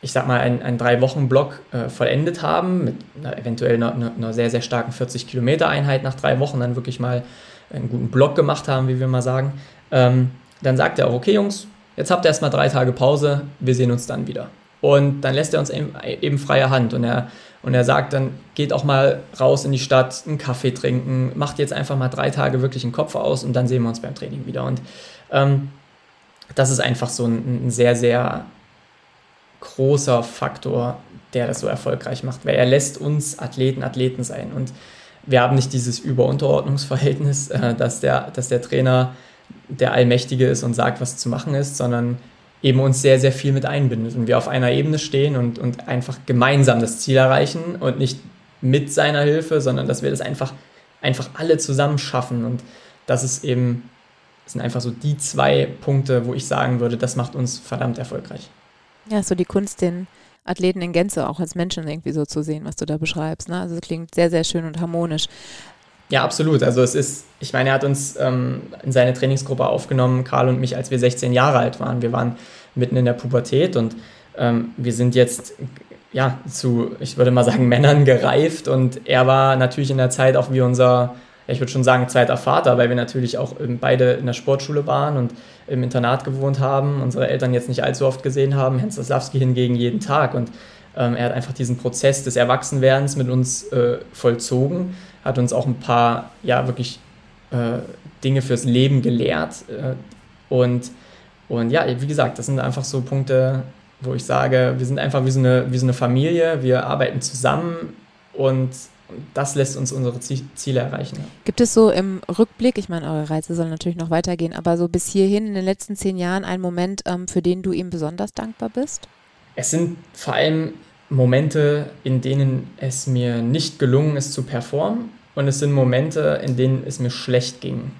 ich sag mal, einen, einen Drei-Wochen-Block äh, vollendet haben, mit einer, eventuell einer, einer, sehr, sehr starken 40-Kilometer-Einheit nach drei Wochen, dann wirklich mal einen guten Block gemacht haben, wie wir mal sagen, ähm, dann sagt er auch, okay Jungs, jetzt habt ihr erstmal drei Tage Pause, wir sehen uns dann wieder. Und dann lässt er uns eben, freie Hand und er, und er sagt dann, geht auch mal raus in die Stadt, einen Kaffee trinken, macht jetzt einfach mal drei Tage wirklich den Kopf aus und dann sehen wir uns beim Training wieder. Und ähm, das ist einfach so ein, ein sehr, sehr großer Faktor, der das so erfolgreich macht, weil er lässt uns Athleten Athleten sein und wir haben nicht dieses Über-Unterordnungsverhältnis, äh, dass, der, dass der Trainer der Allmächtige ist und sagt, was zu machen ist, sondern eben uns sehr, sehr viel mit einbindet und wir auf einer Ebene stehen und, und einfach gemeinsam das Ziel erreichen und nicht mit seiner Hilfe, sondern dass wir das einfach, einfach alle zusammen schaffen und das ist eben, das sind einfach so die zwei Punkte, wo ich sagen würde, das macht uns verdammt erfolgreich. Ja, so die Kunst, den Athleten in Gänze auch als Menschen irgendwie so zu sehen, was du da beschreibst. Ne? Also es klingt sehr, sehr schön und harmonisch. Ja, absolut. Also es ist, ich meine, er hat uns ähm, in seine Trainingsgruppe aufgenommen, Karl und mich, als wir 16 Jahre alt waren. Wir waren mitten in der Pubertät und ähm, wir sind jetzt ja zu, ich würde mal sagen, Männern gereift und er war natürlich in der Zeit auch wie unser ich würde schon sagen, zweiter Vater, weil wir natürlich auch beide in der Sportschule waren und im Internat gewohnt haben, unsere Eltern jetzt nicht allzu oft gesehen haben, Zaslawski hingegen jeden Tag. Und ähm, er hat einfach diesen Prozess des Erwachsenwerdens mit uns äh, vollzogen, hat uns auch ein paar, ja, wirklich äh, Dinge fürs Leben gelehrt. Äh, und, und ja, wie gesagt, das sind einfach so Punkte, wo ich sage, wir sind einfach wie so eine, wie so eine Familie, wir arbeiten zusammen und das lässt uns unsere Ziele erreichen. Ja. Gibt es so im Rückblick, ich meine, eure Reise soll natürlich noch weitergehen, aber so bis hierhin in den letzten zehn Jahren einen Moment, ähm, für den du ihm besonders dankbar bist? Es sind vor allem Momente, in denen es mir nicht gelungen ist zu performen und es sind Momente, in denen es mir schlecht ging,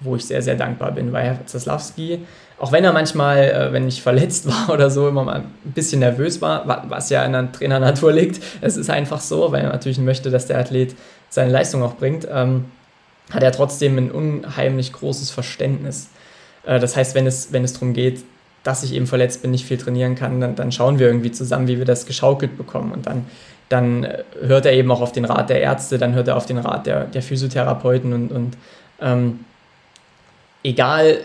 wo ich sehr, sehr dankbar bin, weil Herr Zaslawski, auch wenn er manchmal, äh, wenn ich verletzt war oder so, immer mal ein bisschen nervös war, was ja in der Trainernatur liegt, es ist einfach so, weil er natürlich möchte, dass der Athlet seine Leistung auch bringt, ähm, hat er trotzdem ein unheimlich großes Verständnis. Äh, das heißt, wenn es, wenn es darum geht, dass ich eben verletzt bin, nicht viel trainieren kann, dann, dann schauen wir irgendwie zusammen, wie wir das geschaukelt bekommen. Und dann, dann hört er eben auch auf den Rat der Ärzte, dann hört er auf den Rat der, der Physiotherapeuten und, und ähm, egal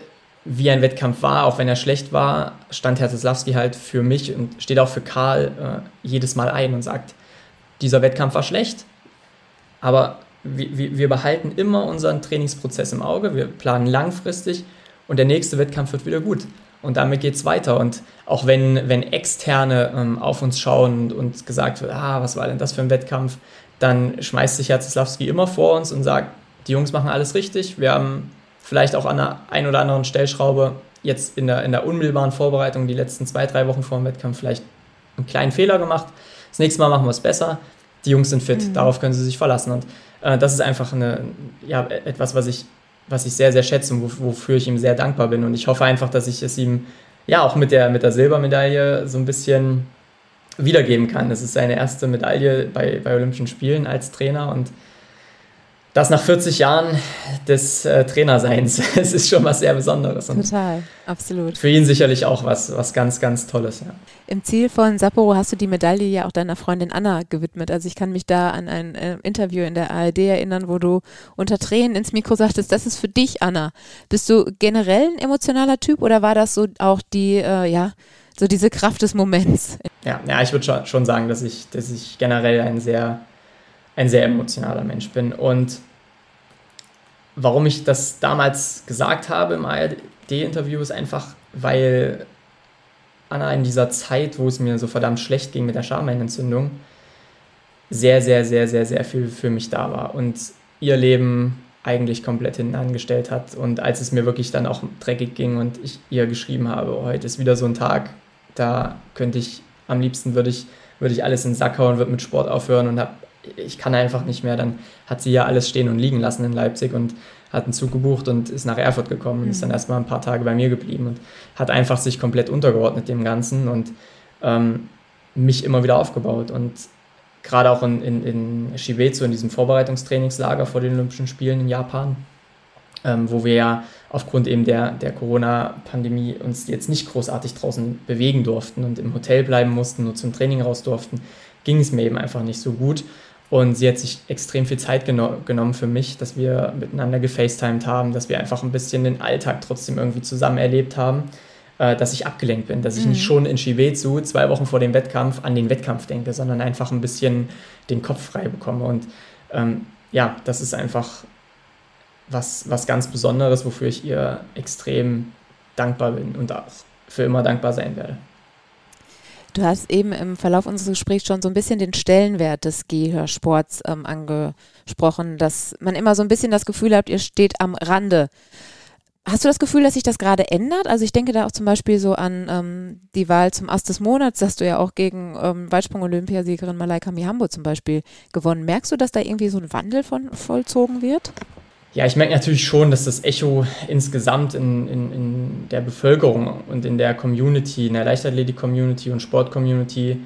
wie ein Wettkampf war, auch wenn er schlecht war, stand Herr Zeslawski halt für mich und steht auch für Karl äh, jedes Mal ein und sagt, dieser Wettkampf war schlecht, aber wir, wir behalten immer unseren Trainingsprozess im Auge, wir planen langfristig und der nächste Wettkampf wird wieder gut. Und damit geht es weiter. Und auch wenn, wenn Externe ähm, auf uns schauen und, und gesagt wird, ah, was war denn das für ein Wettkampf, dann schmeißt sich Jaroslawski immer vor uns und sagt, die Jungs machen alles richtig. Wir haben vielleicht auch an der einen oder anderen Stellschraube jetzt in der, in der unmittelbaren Vorbereitung die letzten zwei, drei Wochen vor dem Wettkampf vielleicht einen kleinen Fehler gemacht. Das nächste Mal machen wir es besser. Die Jungs sind fit, mhm. darauf können sie sich verlassen. Und äh, das ist einfach eine, ja, etwas, was ich was ich sehr, sehr schätze und wofür ich ihm sehr dankbar bin. Und ich hoffe einfach, dass ich es ihm ja auch mit der, mit der Silbermedaille so ein bisschen wiedergeben kann. Das ist seine erste Medaille bei, bei Olympischen Spielen als Trainer und das nach 40 Jahren des äh, Trainerseins. Es ist schon was sehr Besonderes. Total, absolut. Für ihn sicherlich auch was, was ganz, ganz Tolles. Ja. Im Ziel von Sapporo hast du die Medaille ja auch deiner Freundin Anna gewidmet. Also ich kann mich da an ein äh, Interview in der ARD erinnern, wo du unter Tränen ins Mikro sagtest, das ist für dich, Anna. Bist du generell ein emotionaler Typ oder war das so auch die, äh, ja, so diese Kraft des Moments? Ja, ja ich würde schon sagen, dass ich, dass ich generell ein sehr ein sehr emotionaler Mensch bin. Und warum ich das damals gesagt habe im ARD-Interview, ist einfach, weil Anna in dieser Zeit, wo es mir so verdammt schlecht ging mit der Schamheilenentzündung, sehr, sehr, sehr, sehr, sehr viel für mich da war und ihr Leben eigentlich komplett hinten angestellt hat. Und als es mir wirklich dann auch dreckig ging und ich ihr geschrieben habe, oh, heute ist wieder so ein Tag, da könnte ich, am liebsten würde ich, würde ich alles in den Sack hauen, würde mit Sport aufhören und habe ich kann einfach nicht mehr. Dann hat sie ja alles stehen und liegen lassen in Leipzig und hat einen Zug gebucht und ist nach Erfurt gekommen und mhm. ist dann mhm. erstmal ein paar Tage bei mir geblieben und hat einfach sich komplett untergeordnet dem Ganzen und ähm, mich immer wieder aufgebaut. Und gerade auch in, in, in Shibezu, in diesem Vorbereitungstrainingslager vor den Olympischen Spielen in Japan, ähm, wo wir ja aufgrund eben der, der Corona-Pandemie uns jetzt nicht großartig draußen bewegen durften und im Hotel bleiben mussten, nur zum Training raus durften, ging es mir eben einfach nicht so gut. Und sie hat sich extrem viel Zeit geno genommen für mich, dass wir miteinander gefacetimed haben, dass wir einfach ein bisschen den Alltag trotzdem irgendwie zusammen erlebt haben, äh, dass ich abgelenkt bin, dass ich mhm. nicht schon in Shibezu zwei Wochen vor dem Wettkampf an den Wettkampf denke, sondern einfach ein bisschen den Kopf frei bekomme. Und ähm, ja, das ist einfach was, was ganz Besonderes, wofür ich ihr extrem dankbar bin und auch für immer dankbar sein werde. Du hast eben im Verlauf unseres Gesprächs schon so ein bisschen den Stellenwert des Gehörsports ähm, angesprochen, dass man immer so ein bisschen das Gefühl hat, ihr steht am Rande. Hast du das Gefühl, dass sich das gerade ändert? Also ich denke da auch zum Beispiel so an ähm, die Wahl zum Ast des Monats, hast du ja auch gegen ähm, Weitsprung-Olympiasiegerin Malaika Mihambo zum Beispiel gewonnen. Merkst du, dass da irgendwie so ein Wandel von vollzogen wird? Ja, ich merke natürlich schon, dass das Echo insgesamt in, in, in der Bevölkerung und in der Community, in der Leichtathletik-Community und Sport-Community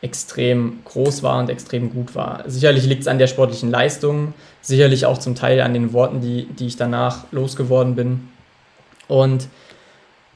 extrem groß war und extrem gut war. Sicherlich liegt es an der sportlichen Leistung, sicherlich auch zum Teil an den Worten, die, die ich danach losgeworden bin. Und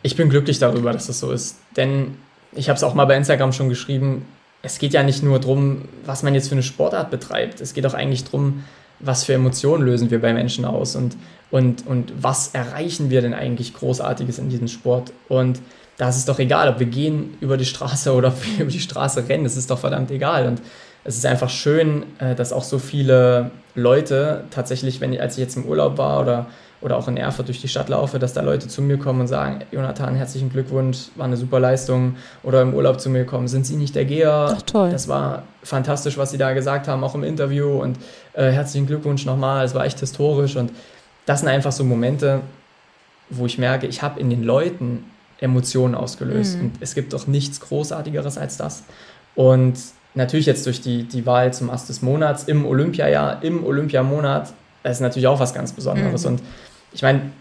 ich bin glücklich darüber, dass das so ist. Denn ich habe es auch mal bei Instagram schon geschrieben, es geht ja nicht nur darum, was man jetzt für eine Sportart betreibt. Es geht auch eigentlich darum, was für Emotionen lösen wir bei Menschen aus und, und, und was erreichen wir denn eigentlich Großartiges in diesem Sport. Und da ist es doch egal, ob wir gehen über die Straße oder ob wir über die Straße rennen, es ist doch verdammt egal. Und es ist einfach schön, äh, dass auch so viele Leute tatsächlich, wenn als ich jetzt im Urlaub war oder, oder auch in Erfurt durch die Stadt laufe, dass da Leute zu mir kommen und sagen, Jonathan, herzlichen Glückwunsch, war eine super Leistung. Oder im Urlaub zu mir kommen, sind Sie nicht der Geher? Ach, toll. Das war fantastisch, was Sie da gesagt haben, auch im Interview. Und äh, herzlichen Glückwunsch nochmal, es war echt historisch. Und das sind einfach so Momente, wo ich merke, ich habe in den Leuten Emotionen ausgelöst. Mhm. Und es gibt doch nichts Großartigeres als das. Und natürlich jetzt durch die, die Wahl zum Ast des Monats im Olympiajahr, im Olympiamonat, das ist natürlich auch was ganz Besonderes. Mhm. Und ich meine,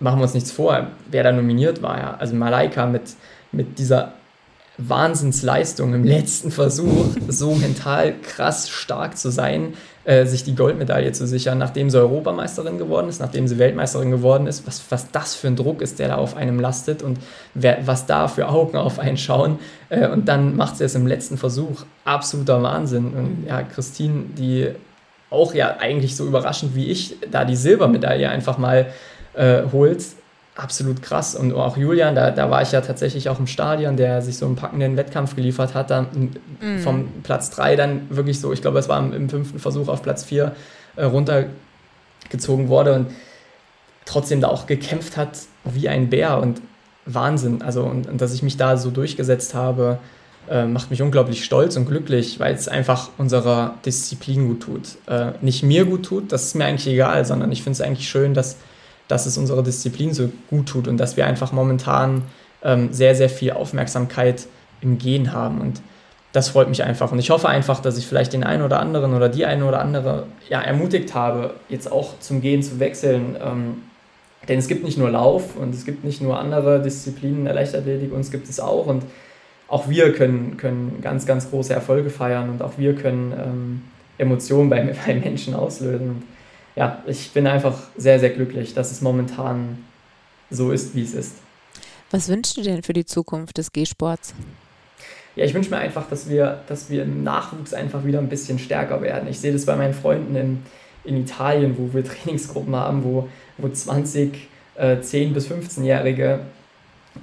machen wir uns nichts vor, wer da nominiert war. Ja. Also Malaika mit, mit dieser Wahnsinnsleistung im letzten Versuch, so mental krass stark zu sein, äh, sich die Goldmedaille zu sichern, nachdem sie Europameisterin geworden ist, nachdem sie Weltmeisterin geworden ist, was, was das für ein Druck ist, der da auf einem lastet und wer, was da für Augen auf einen schauen. Äh, und dann macht sie es im letzten Versuch. Absoluter Wahnsinn. Und ja, Christine, die auch ja eigentlich so überraschend wie ich da die Silbermedaille einfach mal äh, holt, absolut krass. Und auch Julian, da, da war ich ja tatsächlich auch im Stadion, der sich so einen packenden Wettkampf geliefert hat, dann mm. vom Platz 3 dann wirklich so, ich glaube, es war im, im fünften Versuch auf Platz 4 äh, runtergezogen wurde und trotzdem da auch gekämpft hat wie ein Bär und Wahnsinn. Also, und, und dass ich mich da so durchgesetzt habe, äh, macht mich unglaublich stolz und glücklich, weil es einfach unserer Disziplin gut tut. Äh, nicht mir gut tut, das ist mir eigentlich egal, sondern ich finde es eigentlich schön, dass dass es unserer Disziplin so gut tut und dass wir einfach momentan ähm, sehr, sehr viel Aufmerksamkeit im Gehen haben. Und das freut mich einfach. Und ich hoffe einfach, dass ich vielleicht den einen oder anderen oder die eine oder andere ja, ermutigt habe, jetzt auch zum Gehen zu wechseln. Ähm, denn es gibt nicht nur Lauf und es gibt nicht nur andere Disziplinen der Leichtathletik, uns gibt es auch. Und auch wir können, können ganz, ganz große Erfolge feiern und auch wir können ähm, Emotionen bei, bei Menschen auslösen. Ja, ich bin einfach sehr, sehr glücklich, dass es momentan so ist, wie es ist. Was wünschst du denn für die Zukunft des G-Sports? Ja, ich wünsche mir einfach, dass wir, dass wir im Nachwuchs einfach wieder ein bisschen stärker werden. Ich sehe das bei meinen Freunden in, in Italien, wo wir Trainingsgruppen haben, wo, wo 20, äh, 10- bis 15-Jährige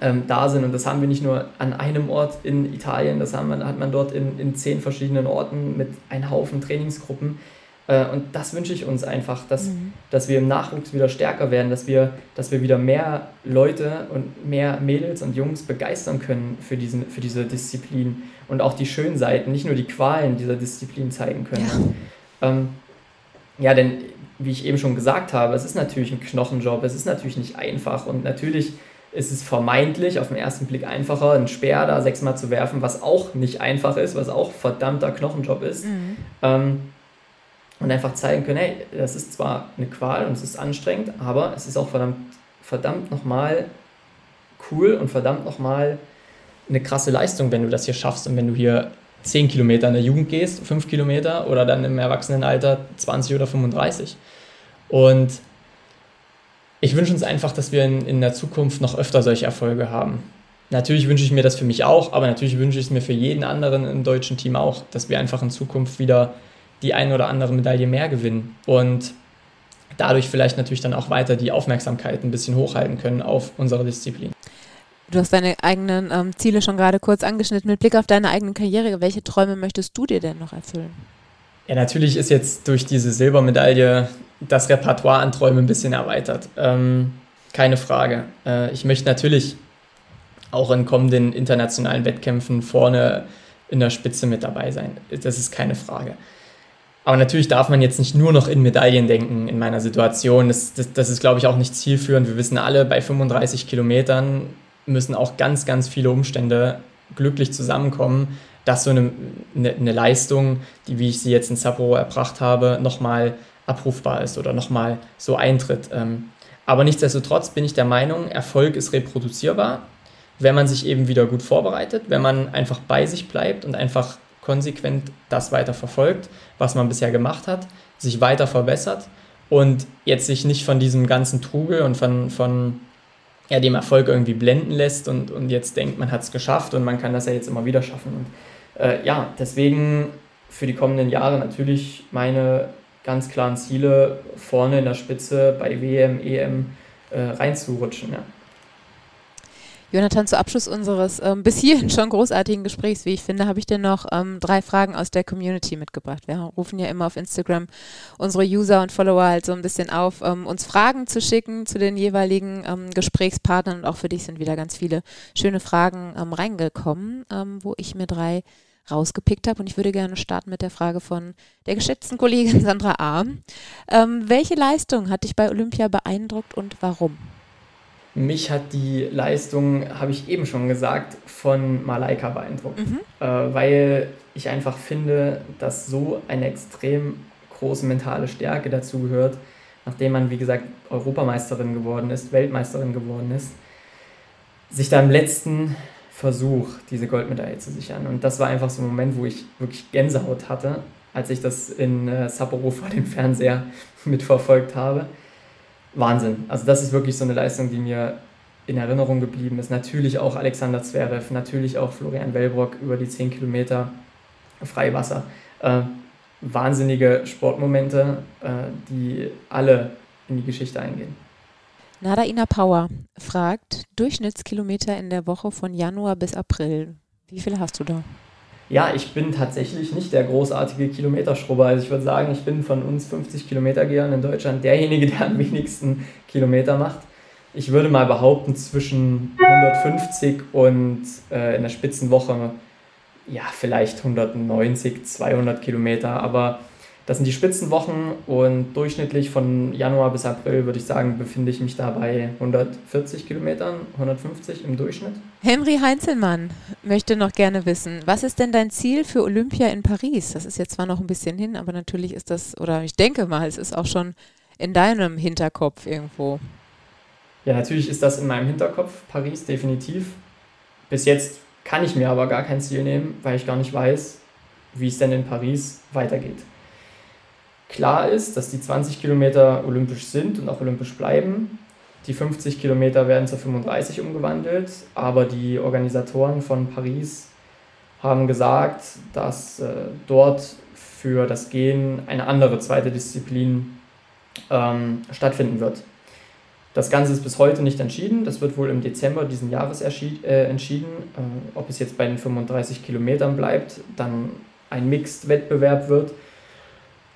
ähm, da sind. Und das haben wir nicht nur an einem Ort in Italien, das haben, hat man dort in, in zehn verschiedenen Orten mit einem Haufen Trainingsgruppen. Äh, und das wünsche ich uns einfach, dass, mhm. dass wir im Nachwuchs wieder stärker werden, dass wir, dass wir wieder mehr Leute und mehr Mädels und Jungs begeistern können für, diesen, für diese Disziplin und auch die schönen Seiten, nicht nur die Qualen dieser Disziplin zeigen können. Ja, ähm, ja denn wie ich eben schon gesagt habe, es ist natürlich ein Knochenjob, es ist natürlich nicht einfach und natürlich ist es vermeintlich auf den ersten Blick einfacher, einen Speer da sechsmal zu werfen, was auch nicht einfach ist, was auch verdammter Knochenjob ist. Mhm. Ähm, und einfach zeigen können, hey, das ist zwar eine Qual und es ist anstrengend, aber es ist auch verdammt, verdammt nochmal cool und verdammt nochmal eine krasse Leistung, wenn du das hier schaffst und wenn du hier 10 Kilometer in der Jugend gehst, 5 Kilometer oder dann im Erwachsenenalter 20 oder 35. Und ich wünsche uns einfach, dass wir in, in der Zukunft noch öfter solche Erfolge haben. Natürlich wünsche ich mir das für mich auch, aber natürlich wünsche ich es mir für jeden anderen im deutschen Team auch, dass wir einfach in Zukunft wieder die eine oder andere Medaille mehr gewinnen und dadurch vielleicht natürlich dann auch weiter die Aufmerksamkeit ein bisschen hochhalten können auf unsere Disziplin. Du hast deine eigenen ähm, Ziele schon gerade kurz angeschnitten. Mit Blick auf deine eigene Karriere, welche Träume möchtest du dir denn noch erfüllen? Ja, natürlich ist jetzt durch diese Silbermedaille das Repertoire an Träumen ein bisschen erweitert. Ähm, keine Frage. Äh, ich möchte natürlich auch in kommenden internationalen Wettkämpfen vorne in der Spitze mit dabei sein. Das ist keine Frage. Aber natürlich darf man jetzt nicht nur noch in Medaillen denken in meiner Situation. Das, das, das ist, glaube ich, auch nicht zielführend. Wir wissen alle, bei 35 Kilometern müssen auch ganz, ganz viele Umstände glücklich zusammenkommen, dass so eine, eine, eine Leistung, die, wie ich sie jetzt in Sapporo erbracht habe, nochmal abrufbar ist oder nochmal so eintritt. Ähm, aber nichtsdestotrotz bin ich der Meinung, Erfolg ist reproduzierbar, wenn man sich eben wieder gut vorbereitet, wenn man einfach bei sich bleibt und einfach konsequent das weiter verfolgt, was man bisher gemacht hat, sich weiter verbessert und jetzt sich nicht von diesem ganzen Trubel und von, von ja, dem Erfolg irgendwie blenden lässt und, und jetzt denkt, man hat es geschafft und man kann das ja jetzt immer wieder schaffen. Und, äh, ja, deswegen für die kommenden Jahre natürlich meine ganz klaren Ziele, vorne in der Spitze bei WM, EM äh, reinzurutschen. Ja. Jonathan, zu Abschluss unseres ähm, bis hierhin schon großartigen Gesprächs, wie ich finde, habe ich dir noch ähm, drei Fragen aus der Community mitgebracht. Wir rufen ja immer auf Instagram unsere User und Follower halt so ein bisschen auf, ähm, uns Fragen zu schicken zu den jeweiligen ähm, Gesprächspartnern und auch für dich sind wieder ganz viele schöne Fragen ähm, reingekommen, ähm, wo ich mir drei rausgepickt habe. Und ich würde gerne starten mit der Frage von der geschätzten Kollegin Sandra A. welche Leistung hat dich bei Olympia beeindruckt und warum? Mich hat die Leistung, habe ich eben schon gesagt, von Malaika beeindruckt, mhm. äh, weil ich einfach finde, dass so eine extrem große mentale Stärke dazu gehört, nachdem man, wie gesagt, Europameisterin geworden ist, Weltmeisterin geworden ist, sich da im letzten Versuch diese Goldmedaille zu sichern. Und das war einfach so ein Moment, wo ich wirklich Gänsehaut hatte, als ich das in äh, Sapporo vor dem Fernseher mitverfolgt habe. Wahnsinn. Also das ist wirklich so eine Leistung, die mir in Erinnerung geblieben ist. Natürlich auch Alexander Zverev, natürlich auch Florian Wellbrock über die 10 Kilometer Freiwasser. Äh, wahnsinnige Sportmomente, äh, die alle in die Geschichte eingehen. Nadaina Power fragt, Durchschnittskilometer in der Woche von Januar bis April. Wie viele hast du da? Ja, ich bin tatsächlich nicht der großartige Kilometerschrubber. Also ich würde sagen, ich bin von uns 50 Kilometer-Gehern in Deutschland derjenige, der am wenigsten Kilometer macht. Ich würde mal behaupten, zwischen 150 und äh, in der Spitzenwoche ja, vielleicht 190, 200 Kilometer. Aber das sind die Spitzenwochen und durchschnittlich von Januar bis April würde ich sagen, befinde ich mich da bei 140 Kilometern, 150 im Durchschnitt. Henry Heinzelmann möchte noch gerne wissen, was ist denn dein Ziel für Olympia in Paris? Das ist jetzt zwar noch ein bisschen hin, aber natürlich ist das, oder ich denke mal, es ist auch schon in deinem Hinterkopf irgendwo. Ja, natürlich ist das in meinem Hinterkopf, Paris definitiv. Bis jetzt kann ich mir aber gar kein Ziel nehmen, weil ich gar nicht weiß, wie es denn in Paris weitergeht. Klar ist, dass die 20 Kilometer olympisch sind und auch olympisch bleiben. Die 50 Kilometer werden zu 35 umgewandelt, aber die Organisatoren von Paris haben gesagt, dass äh, dort für das Gehen eine andere zweite Disziplin ähm, stattfinden wird. Das Ganze ist bis heute nicht entschieden. Das wird wohl im Dezember diesen Jahres äh, entschieden. Äh, ob es jetzt bei den 35 Kilometern bleibt, dann ein Mixed-Wettbewerb wird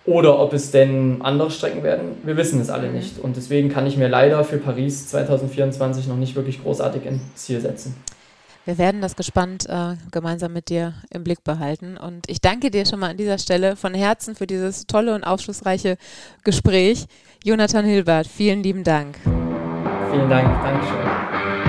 oder ob es denn andere Strecken werden, wir wissen es alle nicht. Und deswegen kann ich mir leider für Paris 2024 noch nicht wirklich großartig ins Ziel setzen. Wir werden das gespannt äh, gemeinsam mit dir im Blick behalten. Und ich danke dir schon mal an dieser Stelle von Herzen für dieses tolle und aufschlussreiche Gespräch. Jonathan Hilbert, vielen lieben Dank. Vielen Dank, Dankeschön.